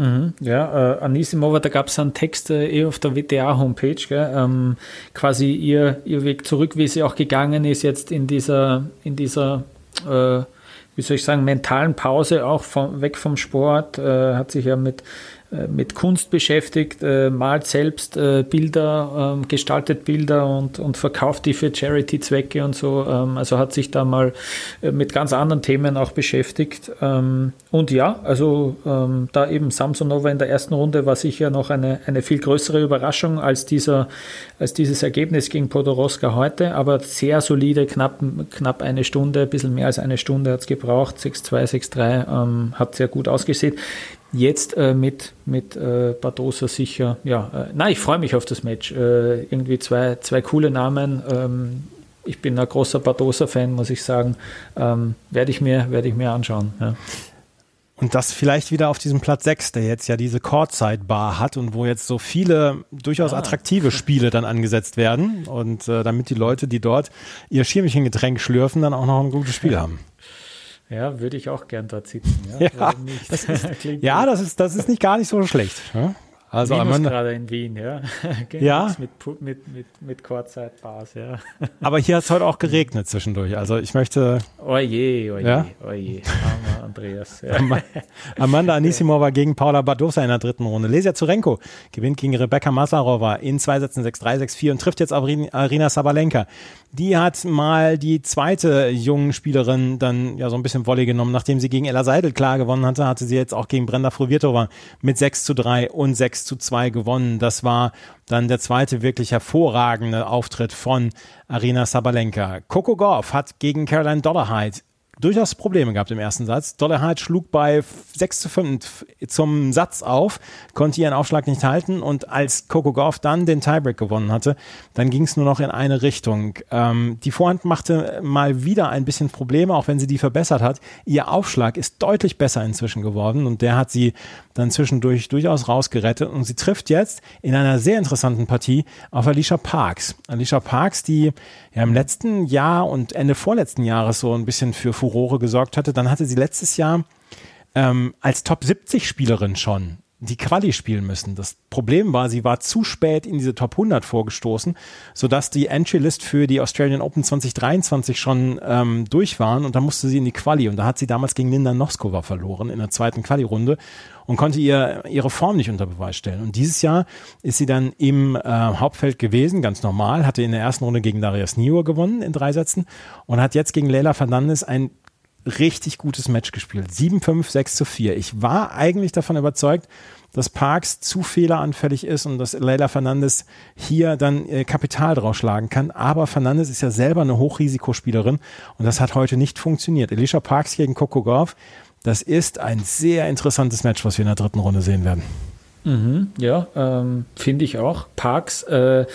Mhm, ja, äh, Anisimova, da gab es einen Text äh, eh auf der WTA-Homepage, ähm, quasi ihr, ihr Weg zurück, wie sie auch gegangen ist jetzt in dieser, in dieser äh, wie soll ich sagen, mentalen Pause auch von, weg vom Sport, äh, hat sich ja mit mit Kunst beschäftigt, äh, malt selbst äh, Bilder, ähm, gestaltet Bilder und, und verkauft die für Charity-Zwecke und so. Ähm, also hat sich da mal äh, mit ganz anderen Themen auch beschäftigt. Ähm, und ja, also da eben Samsonova in der ersten Runde war sicher noch eine, eine viel größere Überraschung als, dieser, als dieses Ergebnis gegen Podoroska heute, aber sehr solide, knapp, knapp eine Stunde, ein bisschen mehr als eine Stunde hat es gebraucht, 6-2, 6-3, ähm, hat sehr gut ausgesehen jetzt äh, mit, mit äh, Bardosa sicher, ja, äh, nein, ich freue mich auf das Match. Äh, irgendwie zwei, zwei coole Namen. Ähm, ich bin ein großer Bardosa-Fan, muss ich sagen. Ähm, werde ich, mir, werd ich mir anschauen. Ja. Und das vielleicht wieder auf diesem Platz 6, der jetzt ja diese Courtside-Bar hat und wo jetzt so viele durchaus ah. attraktive Spiele dann angesetzt werden. Und äh, damit die Leute, die dort ihr Schirmchengetränk schlürfen, dann auch noch ein gutes Spiel haben. Ja, würde ich auch gern dort sitzen. Ja, ja, das, ist, ja das, ist, das ist nicht gar nicht so schlecht. Ja? Also Minus gerade in Wien, ja. ja. Mit, mit, mit, mit Kurzzeitbars, ja. Aber hier hat es heute auch geregnet zwischendurch. Also ich möchte. Oje, oje, ja? oje. Armer Andreas. Ja. Amanda Anisimova gegen Paula Badosa in der dritten Runde. Lesia Zurenko gewinnt gegen Rebecca Masarova in zwei Sätzen 6-3, 6-4 und trifft jetzt Arina Sabalenka. Die hat mal die zweite jungen Spielerin dann ja so ein bisschen Volley genommen. Nachdem sie gegen Ella Seidel klar gewonnen hatte, hatte sie jetzt auch gegen Brenda Fruvirtova mit 6 zu 3 und 6 zu 2 gewonnen. Das war dann der zweite wirklich hervorragende Auftritt von Arina Sabalenka. Coco Goff hat gegen Caroline Dollarhide durchaus Probleme gehabt im ersten Satz. Dollarhide schlug bei 6 zu 5 zum Satz auf, konnte ihren Aufschlag nicht halten und als Coco Gauff dann den Tiebreak gewonnen hatte, dann ging es nur noch in eine Richtung. Ähm, die Vorhand machte mal wieder ein bisschen Probleme, auch wenn sie die verbessert hat. Ihr Aufschlag ist deutlich besser inzwischen geworden und der hat sie dann zwischendurch durchaus rausgerettet und sie trifft jetzt in einer sehr interessanten Partie auf Alicia Parks. Alicia Parks, die ja im letzten Jahr und Ende vorletzten Jahres so ein bisschen für Furore gesorgt hatte. Dann hatte sie letztes Jahr ähm, als Top 70 Spielerin schon die Quali spielen müssen. Das Problem war, sie war zu spät in diese Top 100 vorgestoßen, sodass die Entry-List für die Australian Open 2023 schon ähm, durch waren und dann musste sie in die Quali und da hat sie damals gegen Linda Noskova verloren in der zweiten Quali-Runde und konnte ihr ihre Form nicht unter Beweis stellen. Und dieses Jahr ist sie dann im äh, Hauptfeld gewesen, ganz normal, hatte in der ersten Runde gegen Darius Niur gewonnen in drei Sätzen und hat jetzt gegen Leila Fernandes ein richtig gutes Match gespielt. 7-5, 6 zu 4. Ich war eigentlich davon überzeugt, dass Parks zu fehleranfällig ist und dass Leila Fernandes hier dann äh, Kapital draufschlagen kann. Aber Fernandes ist ja selber eine Hochrisikospielerin und das hat heute nicht funktioniert. Alicia Parks gegen Coco Gauff, das ist ein sehr interessantes Match, was wir in der dritten Runde sehen werden. Mhm, ja, ähm, finde ich auch. Parks äh,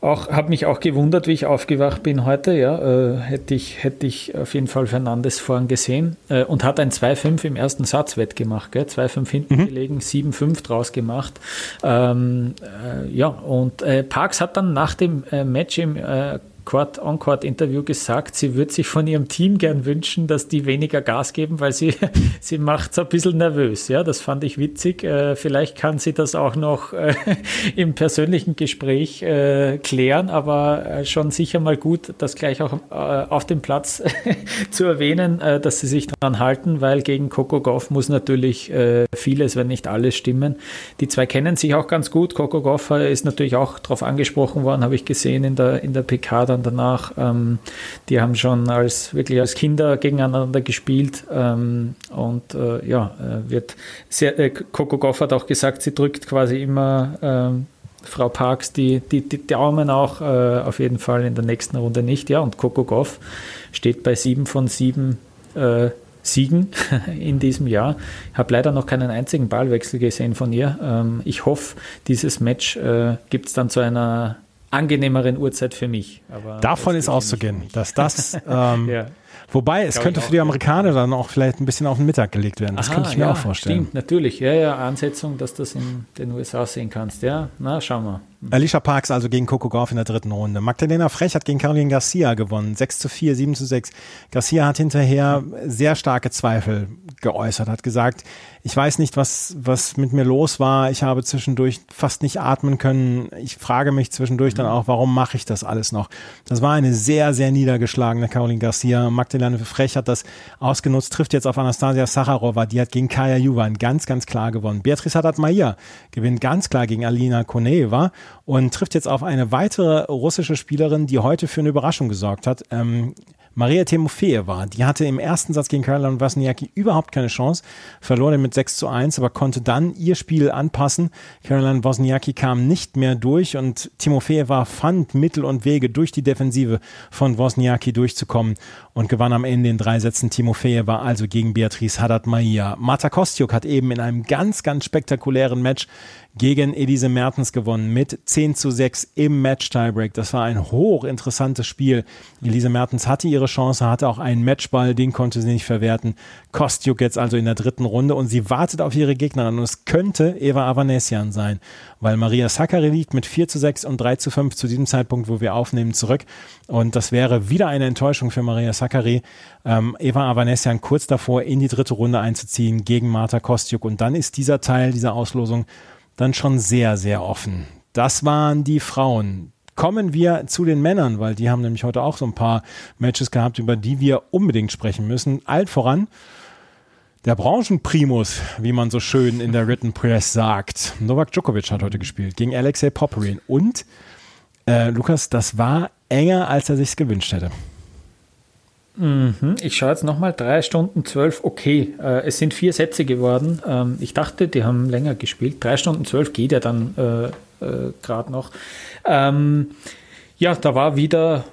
auch, habe mich auch gewundert, wie ich aufgewacht bin heute. Ja, äh, hätte, ich, hätte ich auf jeden Fall Fernandes vorn gesehen äh, und hat ein 2-5 im ersten Satz wettgemacht. 2-5 hinten mhm. gelegen, 7-5 draus gemacht. Ähm, äh, ja, und äh, Parks hat dann nach dem äh, Match im äh, On-Court-Interview gesagt, sie würde sich von ihrem Team gern wünschen, dass die weniger Gas geben, weil sie, sie macht es ein bisschen nervös. Ja, das fand ich witzig. Äh, vielleicht kann sie das auch noch äh, im persönlichen Gespräch äh, klären, aber schon sicher mal gut, das gleich auch auf dem Platz zu erwähnen, äh, dass sie sich daran halten, weil gegen Coco Goff muss natürlich vieles, wenn nicht alles stimmen. Die zwei kennen sich auch ganz gut. Coco Goff ist natürlich auch darauf angesprochen worden, habe ich gesehen in der, in der PK dann danach. Ähm, die haben schon als wirklich als Kinder gegeneinander gespielt ähm, und äh, ja, äh, wird sehr, äh, Coco Goff hat auch gesagt, sie drückt quasi immer ähm, Frau Parks die, die, die Daumen auch äh, auf jeden Fall in der nächsten Runde nicht. Ja, und Coco Goff steht bei sieben von sieben äh, Siegen in diesem Jahr. Ich habe leider noch keinen einzigen Ballwechsel gesehen von ihr. Ähm, ich hoffe, dieses Match äh, gibt es dann zu einer angenehmeren Uhrzeit für mich. Aber Davon ist auszugehen, dass das ähm, ja. Wobei, es könnte für die Amerikaner dann auch vielleicht ein bisschen auf den Mittag gelegt werden. Das Aha, könnte ich mir ja, auch vorstellen. Stimmt, natürlich. Ja, ja, Ansetzung, dass du das in den USA sehen kannst. Ja, na, schauen wir. Alicia Parks also gegen Coco Gauff in der dritten Runde. Magdalena Frech hat gegen Caroline Garcia gewonnen. 6 zu 4, 7 zu 6. Garcia hat hinterher sehr starke Zweifel geäußert, hat gesagt, ich weiß nicht, was, was mit mir los war. Ich habe zwischendurch fast nicht atmen können. Ich frage mich zwischendurch dann auch, warum mache ich das alles noch? Das war eine sehr, sehr niedergeschlagene Caroline Garcia. Magdalena Frech hat das ausgenutzt, trifft jetzt auf Anastasia Sacharova. Die hat gegen Kaya Juvan ganz, ganz klar gewonnen. Beatrice Haddad-Maia gewinnt ganz klar gegen Alina Koneeva und trifft jetzt auf eine weitere russische Spielerin, die heute für eine Überraschung gesorgt hat. Ähm, Maria Timofeeva, die hatte im ersten Satz gegen Caroline Wozniacki überhaupt keine Chance, verlor den mit 6 zu 1, aber konnte dann ihr Spiel anpassen. Caroline Wozniacki kam nicht mehr durch und Timofeeva fand Mittel und Wege durch die Defensive von Wozniacki durchzukommen und gewann am Ende in drei Sätzen. Timofeeva also gegen Beatrice Haddad-Maia. Marta Kostiuk hat eben in einem ganz, ganz spektakulären Match gegen Elise Mertens gewonnen mit 10 zu 6 im Match-Tiebreak. Das war ein hochinteressantes Spiel. Elise Mertens hatte ihre Chance, hatte auch einen Matchball, den konnte sie nicht verwerten. Kostjuk jetzt also in der dritten Runde und sie wartet auf ihre Gegnerin und es könnte Eva Avanesian sein, weil Maria Sakkari liegt mit 4 zu 6 und 3 zu 5 zu diesem Zeitpunkt, wo wir aufnehmen, zurück. Und das wäre wieder eine Enttäuschung für Maria Sakkari. Ähm, Eva Avanesian kurz davor, in die dritte Runde einzuziehen gegen Marta Kostjuk. Und dann ist dieser Teil dieser Auslosung dann schon sehr, sehr offen. Das waren die Frauen. Kommen wir zu den Männern, weil die haben nämlich heute auch so ein paar Matches gehabt, über die wir unbedingt sprechen müssen. Alt voran der Branchenprimus, wie man so schön in der Written Press sagt. Novak Djokovic hat heute gespielt gegen Alexei Popperin. Und äh, Lukas, das war enger, als er sich gewünscht hätte. Mhm. Ich schaue jetzt nochmal, drei Stunden zwölf, okay. Äh, es sind vier Sätze geworden. Ähm, ich dachte, die haben länger gespielt. Drei Stunden zwölf geht ja dann äh, äh, gerade noch. Ähm, ja, da war wieder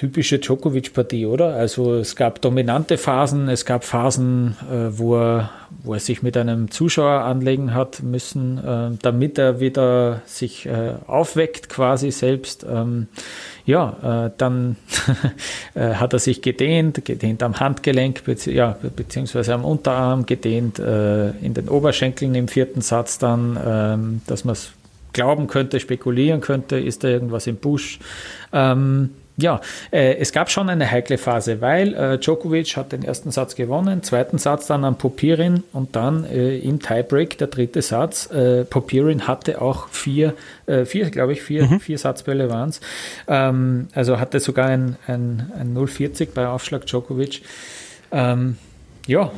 typische Djokovic-Partie, oder? Also es gab dominante Phasen, es gab Phasen, äh, wo, er, wo er sich mit einem Zuschauer anlegen hat müssen, äh, damit er wieder sich äh, aufweckt quasi selbst. Ähm, ja, äh, dann äh, hat er sich gedehnt, gedehnt am Handgelenk, bezieh ja, beziehungsweise am Unterarm, gedehnt äh, in den Oberschenkeln im vierten Satz dann, ähm, dass man es glauben könnte, spekulieren könnte, ist da irgendwas im Busch. Ähm, ja, äh, es gab schon eine heikle Phase, weil äh, Djokovic hat den ersten Satz gewonnen, zweiten Satz dann an Popirin und dann äh, im Tiebreak der dritte Satz. Äh, Popirin hatte auch vier, äh, vier glaube ich, vier, mhm. vier Satzbälle waren es. Ähm, also hatte sogar ein, ein, ein 0,40 bei Aufschlag Djokovic. Ähm, ja,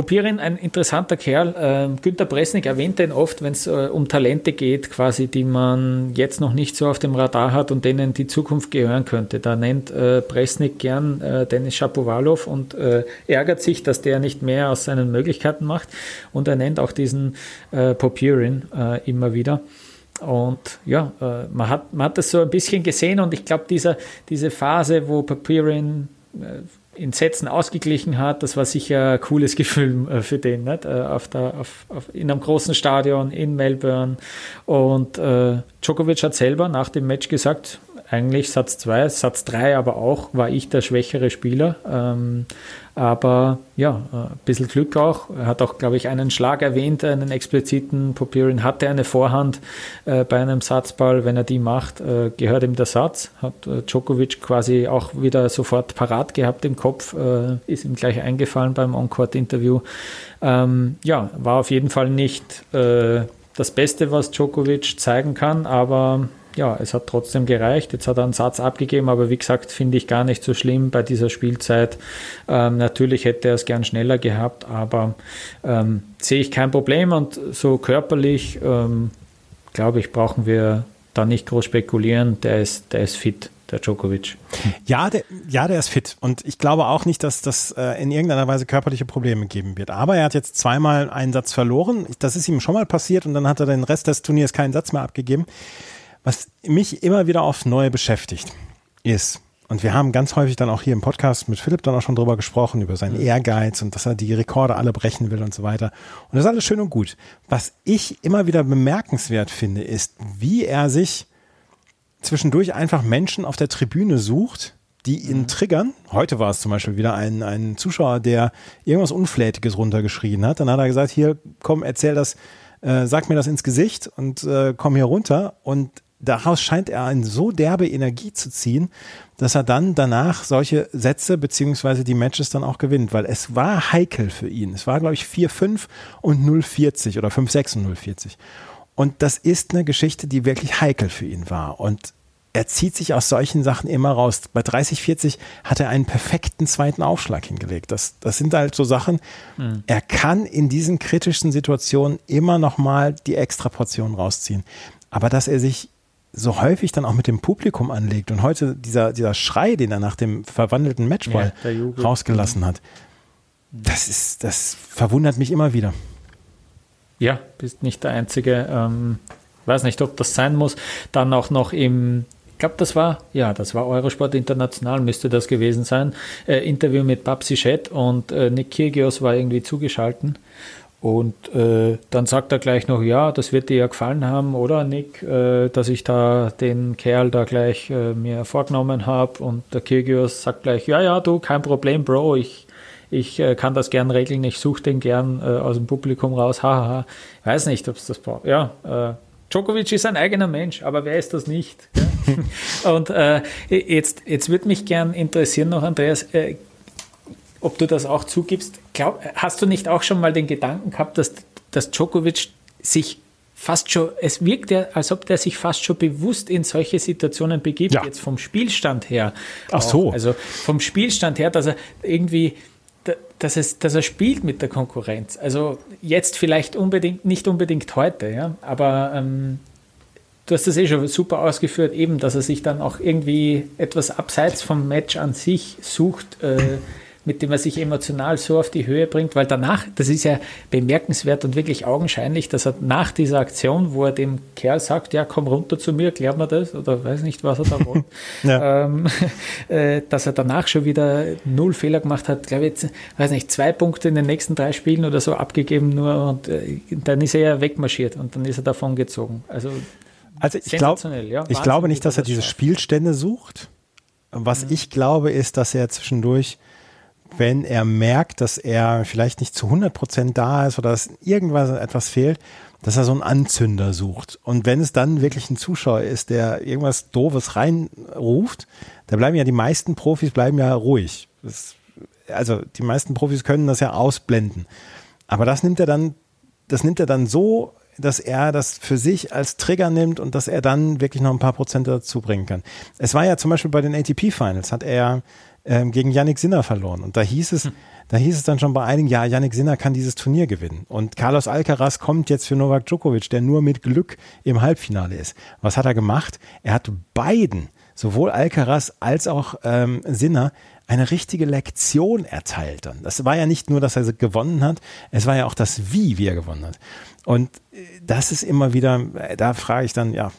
äh, Popirin, ein interessanter Kerl. Äh, Günter Bresnik erwähnt den oft, wenn es äh, um Talente geht, quasi, die man jetzt noch nicht so auf dem Radar hat und denen die Zukunft gehören könnte. Da nennt äh, Bresnik gern äh, Dennis Shapovalov und äh, ärgert sich, dass der nicht mehr aus seinen Möglichkeiten macht. Und er nennt auch diesen äh, Popirin äh, immer wieder. Und ja, man, hat, man hat das so ein bisschen gesehen und ich glaube, diese Phase, wo Papirin in Sätzen ausgeglichen hat, das war sicher ein cooles Gefühl äh, für den, nicht? Äh, auf der, auf, auf, in einem großen Stadion in Melbourne. Und äh, Djokovic hat selber nach dem Match gesagt, eigentlich Satz 2, Satz 3 aber auch, war ich der schwächere Spieler. Ähm, aber ja, äh, ein bisschen Glück auch. Er hat auch, glaube ich, einen Schlag erwähnt, einen expliziten. Popirin hatte eine Vorhand äh, bei einem Satzball. Wenn er die macht, äh, gehört ihm der Satz. Hat äh, Djokovic quasi auch wieder sofort parat gehabt im Kopf. Äh, ist ihm gleich eingefallen beim On-Court-Interview. Ähm, ja, war auf jeden Fall nicht äh, das Beste, was Djokovic zeigen kann, aber ja, es hat trotzdem gereicht. Jetzt hat er einen Satz abgegeben, aber wie gesagt, finde ich gar nicht so schlimm bei dieser Spielzeit. Ähm, natürlich hätte er es gern schneller gehabt, aber ähm, sehe ich kein Problem und so körperlich, ähm, glaube ich, brauchen wir da nicht groß spekulieren. Der ist, der ist fit der Djokovic. Ja, der, ja, der ist fit. Und ich glaube auch nicht, dass das äh, in irgendeiner Weise körperliche Probleme geben wird. Aber er hat jetzt zweimal einen Satz verloren. Das ist ihm schon mal passiert und dann hat er den Rest des Turniers keinen Satz mehr abgegeben. Was mich immer wieder aufs Neue beschäftigt, ist, und wir haben ganz häufig dann auch hier im Podcast mit Philipp dann auch schon drüber gesprochen, über seinen Ehrgeiz und dass er die Rekorde alle brechen will und so weiter. Und das ist alles schön und gut. Was ich immer wieder bemerkenswert finde, ist, wie er sich zwischendurch einfach Menschen auf der Tribüne sucht, die ihn triggern. Heute war es zum Beispiel wieder ein, ein Zuschauer, der irgendwas Unflätiges runtergeschrien hat. Dann hat er gesagt, hier, komm, erzähl das, äh, sag mir das ins Gesicht und äh, komm hier runter. Und daraus scheint er eine so derbe Energie zu ziehen, dass er dann danach solche Sätze beziehungsweise die Matches dann auch gewinnt, weil es war heikel für ihn. Es war, glaube ich, 4-5 und 0-40 oder 5-6 und 0-40. Und das ist eine Geschichte, die wirklich heikel für ihn war. Und er zieht sich aus solchen Sachen immer raus. Bei 30, 40 hat er einen perfekten zweiten Aufschlag hingelegt. Das, das sind halt so Sachen. Mhm. Er kann in diesen kritischen Situationen immer noch mal die Extraportion rausziehen. Aber dass er sich so häufig dann auch mit dem Publikum anlegt und heute dieser, dieser Schrei, den er nach dem verwandelten Matchball ja, rausgelassen hat, das ist, das verwundert mich immer wieder. Ja, bist nicht der Einzige. Ähm, weiß nicht, ob das sein muss. Dann auch noch im, ich glaube, das war, ja, das war Eurosport International, müsste das gewesen sein. Äh, Interview mit Babsi Schett und äh, Nick Kyrgios war irgendwie zugeschalten. Und äh, dann sagt er gleich noch, ja, das wird dir ja gefallen haben, oder Nick, äh, dass ich da den Kerl da gleich äh, mir vorgenommen habe. Und der Kyrgios sagt gleich, ja, ja, du, kein Problem, Bro, ich, ich äh, kann das gern regeln, ich suche den gern äh, aus dem Publikum raus, haha. Weiß nicht, ob es das braucht. Ja, äh, Djokovic ist ein eigener Mensch, aber wer ist das nicht? Und äh, jetzt, jetzt würde mich gern interessieren noch, Andreas, ob du das auch zugibst. Glaub, hast du nicht auch schon mal den Gedanken gehabt, dass, dass Djokovic sich fast schon, es wirkt ja, als ob der sich fast schon bewusst in solche Situationen begibt, ja. jetzt vom Spielstand her. Ach auch. so. Also vom Spielstand her, dass er irgendwie, dass, es, dass er spielt mit der Konkurrenz. Also jetzt vielleicht unbedingt, nicht unbedingt heute, ja, aber ähm, du hast das eh schon super ausgeführt, eben, dass er sich dann auch irgendwie etwas abseits vom Match an sich sucht, äh, mit dem er sich emotional so auf die Höhe bringt, weil danach, das ist ja bemerkenswert und wirklich augenscheinlich, dass er nach dieser Aktion, wo er dem Kerl sagt, ja, komm runter zu mir, klär mir das, oder weiß nicht, was er da wollte, ja. ähm, äh, dass er danach schon wieder null Fehler gemacht hat, glaube ich, weiß nicht, zwei Punkte in den nächsten drei Spielen oder so abgegeben nur und äh, dann ist er ja wegmarschiert und dann ist er davon gezogen. Also, also ich, glaub, ja, ich glaube nicht, dass er diese Spielstände sucht. Was mhm. ich glaube, ist, dass er zwischendurch wenn er merkt, dass er vielleicht nicht zu 100 Prozent da ist oder dass irgendwas etwas fehlt, dass er so einen Anzünder sucht. Und wenn es dann wirklich ein Zuschauer ist, der irgendwas Doofes reinruft, da bleiben ja die meisten Profis bleiben ja ruhig. Das, also die meisten Profis können das ja ausblenden. Aber das nimmt er dann, das nimmt er dann so, dass er das für sich als Trigger nimmt und dass er dann wirklich noch ein paar Prozent dazu bringen kann. Es war ja zum Beispiel bei den ATP Finals, hat er ähm, gegen Yannick Sinner verloren. Und da hieß es, hm. da hieß es dann schon bei einigen, ja, Yannick Sinner kann dieses Turnier gewinnen. Und Carlos Alcaraz kommt jetzt für Novak Djokovic, der nur mit Glück im Halbfinale ist. Was hat er gemacht? Er hat beiden, sowohl Alcaraz als auch ähm, Sinner, eine richtige Lektion erteilt dann. Das war ja nicht nur, dass er gewonnen hat, es war ja auch das Wie, wie er gewonnen hat. Und äh, das ist immer wieder, äh, da frage ich dann, ja,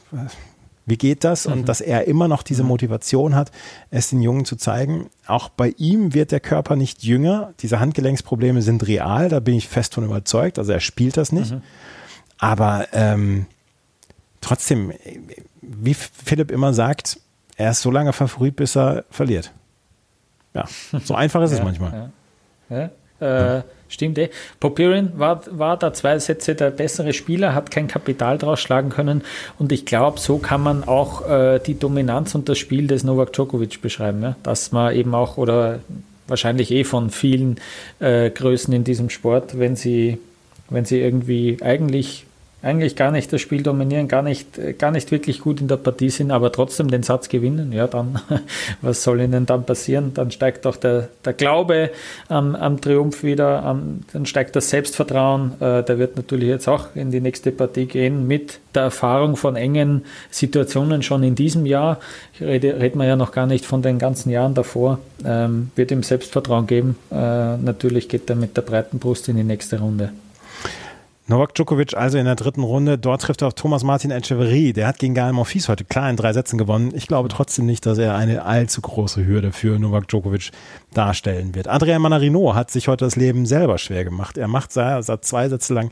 wie geht das? Und mhm. dass er immer noch diese mhm. Motivation hat, es den Jungen zu zeigen. Auch bei ihm wird der Körper nicht jünger. Diese Handgelenksprobleme sind real, da bin ich fest von überzeugt. Also er spielt das nicht. Mhm. Aber ähm, trotzdem, wie Philipp immer sagt, er ist so lange Favorit, bis er verliert. Ja, so einfach ist es manchmal. Ja. Ja. Äh, stimmt eh. Popirin war, war da zwei Sätze der bessere Spieler, hat kein Kapital draus schlagen können und ich glaube, so kann man auch äh, die Dominanz und das Spiel des Novak Djokovic beschreiben, ja? dass man eben auch oder wahrscheinlich eh von vielen äh, Größen in diesem Sport, wenn sie, wenn sie irgendwie eigentlich eigentlich gar nicht das Spiel dominieren, gar nicht, gar nicht wirklich gut in der Partie sind, aber trotzdem den Satz gewinnen, ja, dann, was soll ihnen dann passieren? Dann steigt auch der, der Glaube am, am Triumph wieder, am, dann steigt das Selbstvertrauen. Äh, der wird natürlich jetzt auch in die nächste Partie gehen mit der Erfahrung von engen Situationen schon in diesem Jahr. Ich rede, rede man ja noch gar nicht von den ganzen Jahren davor. Ähm, wird ihm Selbstvertrauen geben. Äh, natürlich geht er mit der breiten Brust in die nächste Runde. Novak Djokovic also in der dritten Runde. Dort trifft er auf Thomas Martin Echeverry. Der hat gegen Gael Monfils heute klar in drei Sätzen gewonnen. Ich glaube trotzdem nicht, dass er eine allzu große Hürde für Novak Djokovic darstellen wird. Adrian Manarino hat sich heute das Leben selber schwer gemacht. Er macht seit zwei Sätze lang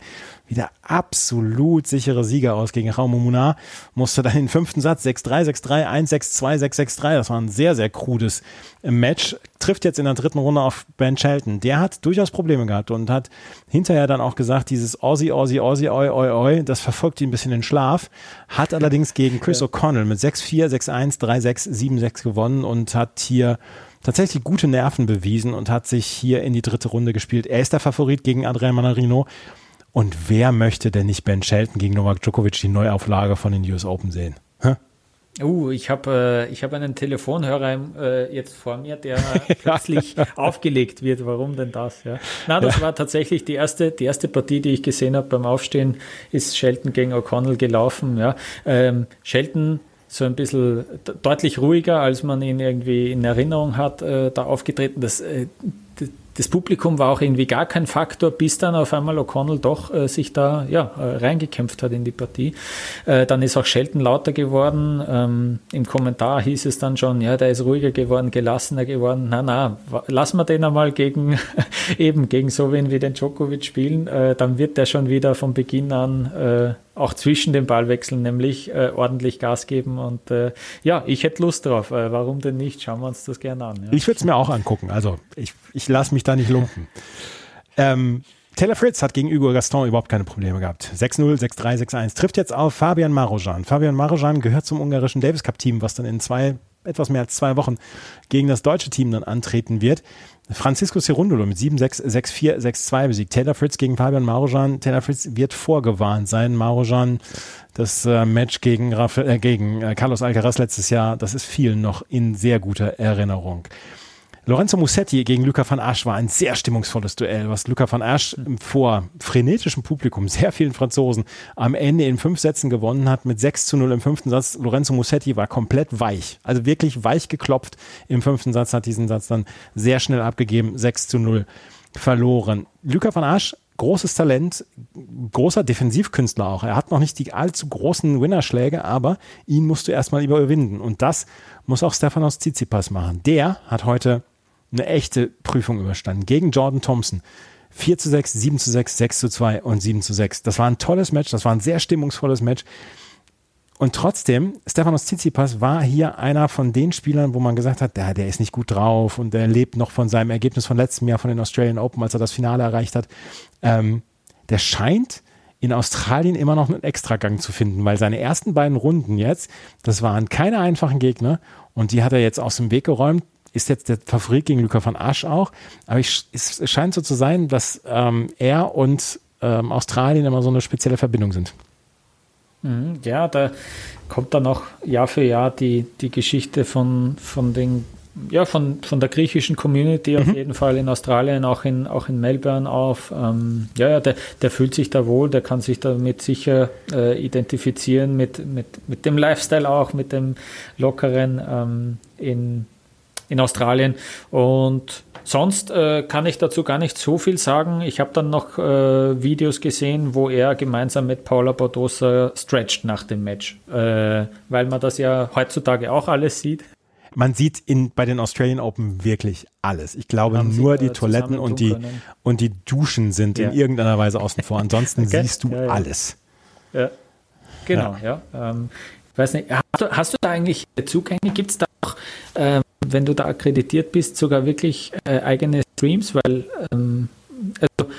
wieder absolut sichere Sieger aus gegen Raumo Munar. Musste dann den fünften Satz 6-3, 6-3, 1-6-2, 6-6-3. Das war ein sehr, sehr krudes Match. Trifft jetzt in der dritten Runde auf Ben Shelton. Der hat durchaus Probleme gehabt und hat hinterher dann auch gesagt, dieses Aussie, Aussie, Aussie, oi, oi, oi, das verfolgt ihn ein bisschen in Schlaf. Hat allerdings gegen Chris O'Connell mit 6-4, 6-1, 3-6, 7-6 gewonnen und hat hier tatsächlich gute Nerven bewiesen und hat sich hier in die dritte Runde gespielt. Er ist der Favorit gegen Adrian Manarino. Und wer möchte denn nicht Ben Shelton gegen Novak Djokovic die Neuauflage von den US Open sehen? Uh, ich habe äh, hab einen Telefonhörer äh, jetzt vor mir, der plötzlich aufgelegt wird. Warum denn das? Ja. Na, das ja. war tatsächlich die erste, die erste Partie, die ich gesehen habe beim Aufstehen, ist Shelton gegen O'Connell gelaufen. Ja. Ähm, Shelton so ein bisschen deutlich ruhiger, als man ihn irgendwie in Erinnerung hat, äh, da aufgetreten. Das, äh, das Publikum war auch irgendwie gar kein Faktor, bis dann auf einmal O'Connell doch äh, sich da ja, äh, reingekämpft hat in die Partie. Äh, dann ist auch Shelton lauter geworden. Ähm, Im Kommentar hieß es dann schon, ja, der ist ruhiger geworden, gelassener geworden. Na, na, lassen wir den einmal gegen eben gegen so wen wie den Djokovic spielen, äh, dann wird der schon wieder von Beginn an äh, auch zwischen den Ballwechseln nämlich äh, ordentlich Gas geben. Und äh, ja, ich hätte Lust drauf. Äh, warum denn nicht? Schauen wir uns das gerne an. Ja. Ich würde es mir auch angucken. Also ich, ich lasse mich da nicht lumpen. ähm, Taylor Fritz hat gegen Hugo Gaston überhaupt keine Probleme gehabt. 6-0, 6-3, 6-1. Trifft jetzt auf Fabian Marojan. Fabian Marojan gehört zum ungarischen Davis Cup Team, was dann in zwei, etwas mehr als zwei Wochen gegen das deutsche Team dann antreten wird. Francisco Cerundolo mit 7-6, 6-4, 6-2 besiegt. Taylor Fritz gegen Fabian Marojan. Taylor Fritz wird vorgewarnt sein. Marojan, das äh, Match gegen, Rafa, äh, gegen äh, Carlos Alcaraz letztes Jahr, das ist vielen noch in sehr guter Erinnerung. Lorenzo Musetti gegen Luca van Asch war ein sehr stimmungsvolles Duell, was Luca van Asch vor frenetischem Publikum, sehr vielen Franzosen, am Ende in fünf Sätzen gewonnen hat mit 6 zu 0 im fünften Satz. Lorenzo Musetti war komplett weich, also wirklich weich geklopft im fünften Satz, hat diesen Satz dann sehr schnell abgegeben, 6 zu 0 verloren. Luca van Asch großes Talent, großer Defensivkünstler auch. Er hat noch nicht die allzu großen Winnerschläge, aber ihn musst du erstmal überwinden. Und das muss auch Stefanos Tsitsipas machen. Der hat heute eine echte Prüfung überstanden. Gegen Jordan Thompson. 4 zu 6, 7 zu 6, 6 zu 2 und 7 zu 6. Das war ein tolles Match, das war ein sehr stimmungsvolles Match. Und trotzdem, Stefanos Tsitsipas war hier einer von den Spielern, wo man gesagt hat, der, der ist nicht gut drauf und der lebt noch von seinem Ergebnis von letztem Jahr von den Australian Open, als er das Finale erreicht hat. Ähm, der scheint in Australien immer noch einen Extragang zu finden, weil seine ersten beiden Runden jetzt, das waren keine einfachen Gegner und die hat er jetzt aus dem Weg geräumt ist jetzt der Favorit gegen Luca van Asch auch. Aber ich, es scheint so zu sein, dass ähm, er und ähm, Australien immer so eine spezielle Verbindung sind. Mhm, ja, da kommt dann auch Jahr für Jahr die, die Geschichte von, von den ja, von, von der griechischen Community mhm. auf jeden Fall in Australien, auch in, auch in Melbourne auf. Ähm, ja, ja der, der fühlt sich da wohl, der kann sich damit sicher äh, identifizieren, mit, mit, mit dem Lifestyle auch, mit dem Lockeren ähm, in, in Australien. Und sonst äh, kann ich dazu gar nicht so viel sagen. Ich habe dann noch äh, Videos gesehen, wo er gemeinsam mit Paula Bordosa stretcht nach dem Match, äh, weil man das ja heutzutage auch alles sieht. Man sieht in, bei den Australian Open wirklich alles. Ich glaube, Haben nur Sie, die Toiletten und die, und die Duschen sind ja. in irgendeiner Weise außen vor. Ansonsten okay. siehst du ja, ja. alles. Genau, ja. Ähm, weiß nicht, hast du, hast du da eigentlich Zugänge? Gibt es da äh, wenn du da akkreditiert bist, sogar wirklich äh, eigene Streams? Weil, ähm, also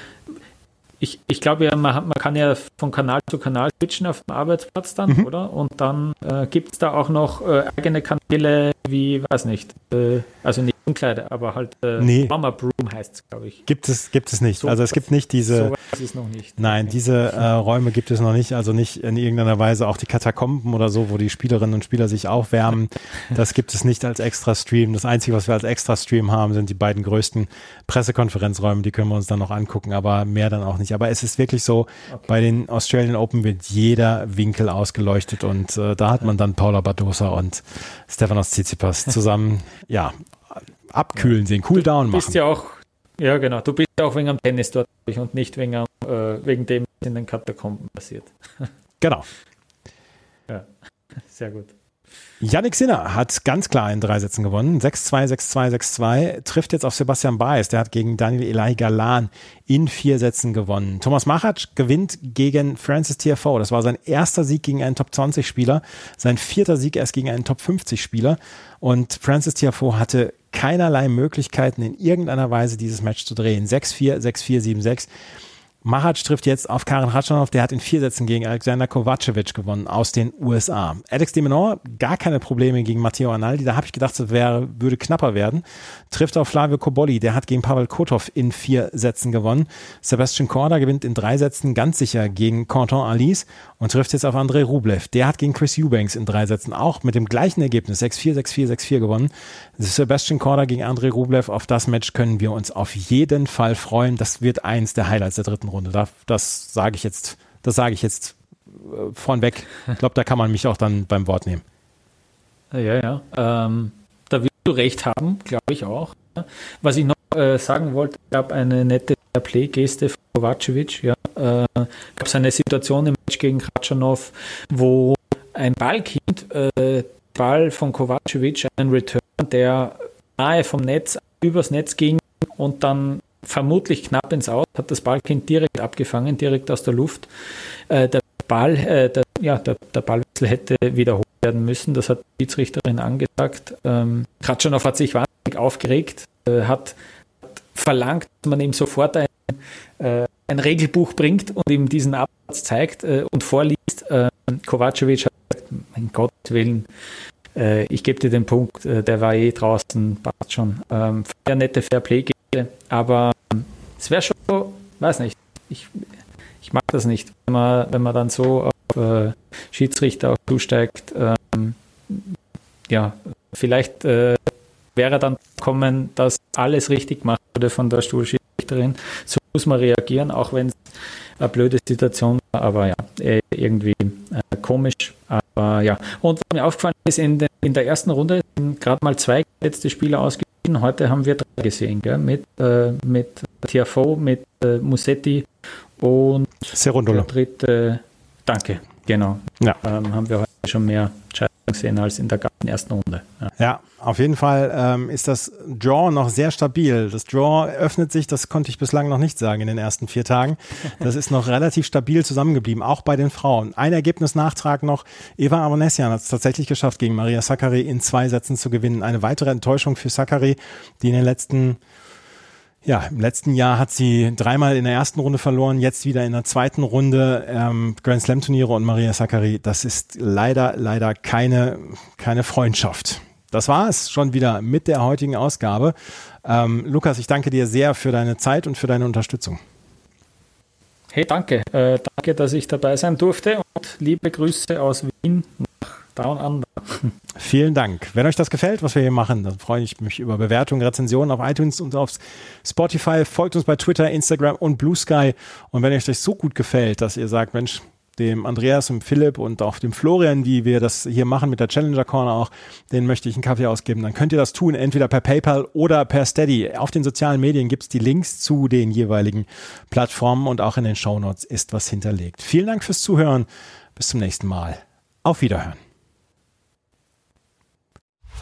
ich, ich glaube ja, man, man kann ja von Kanal zu Kanal switchen auf dem Arbeitsplatz dann, mhm. oder? Und dann äh, gibt es da auch noch äh, eigene Kanäle wie, weiß nicht, äh, also nicht Umkleide, aber halt äh, nee. Mama Broom heißt es, glaube ich. Gibt es, gibt es nicht. So also es gibt nicht diese. So ist es noch nicht. Nein, diese äh, Räume gibt es noch nicht. Also nicht in irgendeiner Weise auch die Katakomben oder so, wo die Spielerinnen und Spieler sich aufwärmen. Das gibt es nicht als extra Stream. Das Einzige, was wir als extra Stream haben, sind die beiden größten Pressekonferenzräume. Die können wir uns dann noch angucken, aber mehr dann auch nicht. Aber es ist wirklich so, okay. bei den Australian Open wird jeder Winkel ausgeleuchtet und äh, da hat man dann Paula Badosa und Stefanos Tsitsipas zusammen, ja, abkühlen sehen, cool down machen. Du bist ja auch, ja genau, du bist ja auch wegen am Tennis dort und nicht wegen, am, äh, wegen dem, was in den Katakomben passiert. Genau. Ja, sehr gut. Yannick Sinner hat ganz klar in drei Sätzen gewonnen. 6-2, 6-2, 6-2. Trifft jetzt auf Sebastian Baez. Der hat gegen Daniel Eli Galan in vier Sätzen gewonnen. Thomas Machatsch gewinnt gegen Francis TFO. Das war sein erster Sieg gegen einen Top 20 Spieler. Sein vierter Sieg erst gegen einen Top 50 Spieler. Und Francis TFO hatte keinerlei Möglichkeiten, in irgendeiner Weise dieses Match zu drehen. 6-4, 6-4, 7-6. Mahac trifft jetzt auf Karen Ratschanow, der hat in vier Sätzen gegen Alexander Kovacevic gewonnen aus den USA. Alex de Menor, gar keine Probleme gegen Matteo Analdi, da habe ich gedacht, das wäre, würde knapper werden. Trifft auf Flavio Cobolli, der hat gegen Pavel Kotov in vier Sätzen gewonnen. Sebastian Korda gewinnt in drei Sätzen ganz sicher gegen Quentin Alice und trifft jetzt auf Andrei Rublev. Der hat gegen Chris Eubanks in drei Sätzen auch mit dem gleichen Ergebnis 6-4, 6-4, 6-4 gewonnen. Sebastian Korda gegen Andrei Rublev, auf das Match können wir uns auf jeden Fall freuen. Das wird eins der Highlights der dritten Runde. Das, das sage ich jetzt, das sage ich jetzt äh, vornweg. Ich glaube, da kann man mich auch dann beim Wort nehmen. Ja, ja. Ähm, du recht haben, glaube ich auch. Was ich noch äh, sagen wollte, gab eine nette Play-Geste von Kovacevic. Ja, äh, gab es eine Situation im Match gegen Kratschanow, wo ein Ballkind äh, Ball von Kovacevic, einen Return, der nahe vom Netz übers Netz ging und dann vermutlich knapp ins Aus, hat das Ballkind direkt abgefangen, direkt aus der Luft. Äh, der Ball, äh, der, ja, der, der Ballwechsel hätte wiederholt werden müssen. Das hat die Schiedsrichterin angesagt. Ähm, Kratschanow hat sich wahnsinnig aufgeregt, äh, hat, hat, verlangt, dass man ihm sofort ein, äh, ein Regelbuch bringt und ihm diesen Absatz zeigt äh, und vorliest. Ähm, Kovacevic hat gesagt, mein Gott Willen, äh, ich gebe dir den Punkt, äh, der war eh draußen, passt schon. Ähm, sehr nette Fairplay aber ähm, es wäre schon, weiß nicht, ich, ich mag das nicht, wenn man, wenn man dann so äh, Schiedsrichter auch zusteigt. Ähm, ja, vielleicht äh, wäre dann kommen, dass alles richtig gemacht wurde von der Stuhlschiedsrichterin. So muss man reagieren, auch wenn es eine blöde Situation war, aber ja, eh, irgendwie äh, komisch. Aber ja, und was mir aufgefallen ist, in, de, in der ersten Runde sind gerade mal zwei letzte Spieler ausgeschieden. Heute haben wir drei gesehen, gell? mit, äh, mit TFO, mit äh, Musetti und Serondolo. der dritte, danke, genau. Ja. Ähm, haben wir heute schon mehr gesehen als in der ganzen ersten Runde. Ja, ja auf jeden Fall ähm, ist das Draw noch sehr stabil. Das Draw öffnet sich, das konnte ich bislang noch nicht sagen in den ersten vier Tagen. Das ist noch relativ stabil zusammengeblieben, auch bei den Frauen. Ein Ergebnisnachtrag noch. Eva Avanesian hat es tatsächlich geschafft, gegen Maria Sakkari in zwei Sätzen zu gewinnen. Eine weitere Enttäuschung für Sakkari, die in den letzten ja, im letzten Jahr hat sie dreimal in der ersten Runde verloren, jetzt wieder in der zweiten Runde ähm, Grand Slam Turniere und Maria Sakkari. Das ist leider, leider keine, keine Freundschaft. Das war es schon wieder mit der heutigen Ausgabe. Ähm, Lukas, ich danke dir sehr für deine Zeit und für deine Unterstützung. Hey, danke. Äh, danke, dass ich dabei sein durfte und liebe Grüße aus Wien Down Under. Vielen Dank. Wenn euch das gefällt, was wir hier machen, dann freue ich mich über Bewertungen, Rezensionen auf iTunes und auf Spotify. Folgt uns bei Twitter, Instagram und Blue Sky. Und wenn euch das so gut gefällt, dass ihr sagt, Mensch, dem Andreas und Philipp und auch dem Florian, wie wir das hier machen mit der Challenger Corner auch, den möchte ich einen Kaffee ausgeben. Dann könnt ihr das tun, entweder per PayPal oder per Steady. Auf den sozialen Medien gibt es die Links zu den jeweiligen Plattformen und auch in den Shownotes ist was hinterlegt. Vielen Dank fürs Zuhören. Bis zum nächsten Mal. Auf Wiederhören.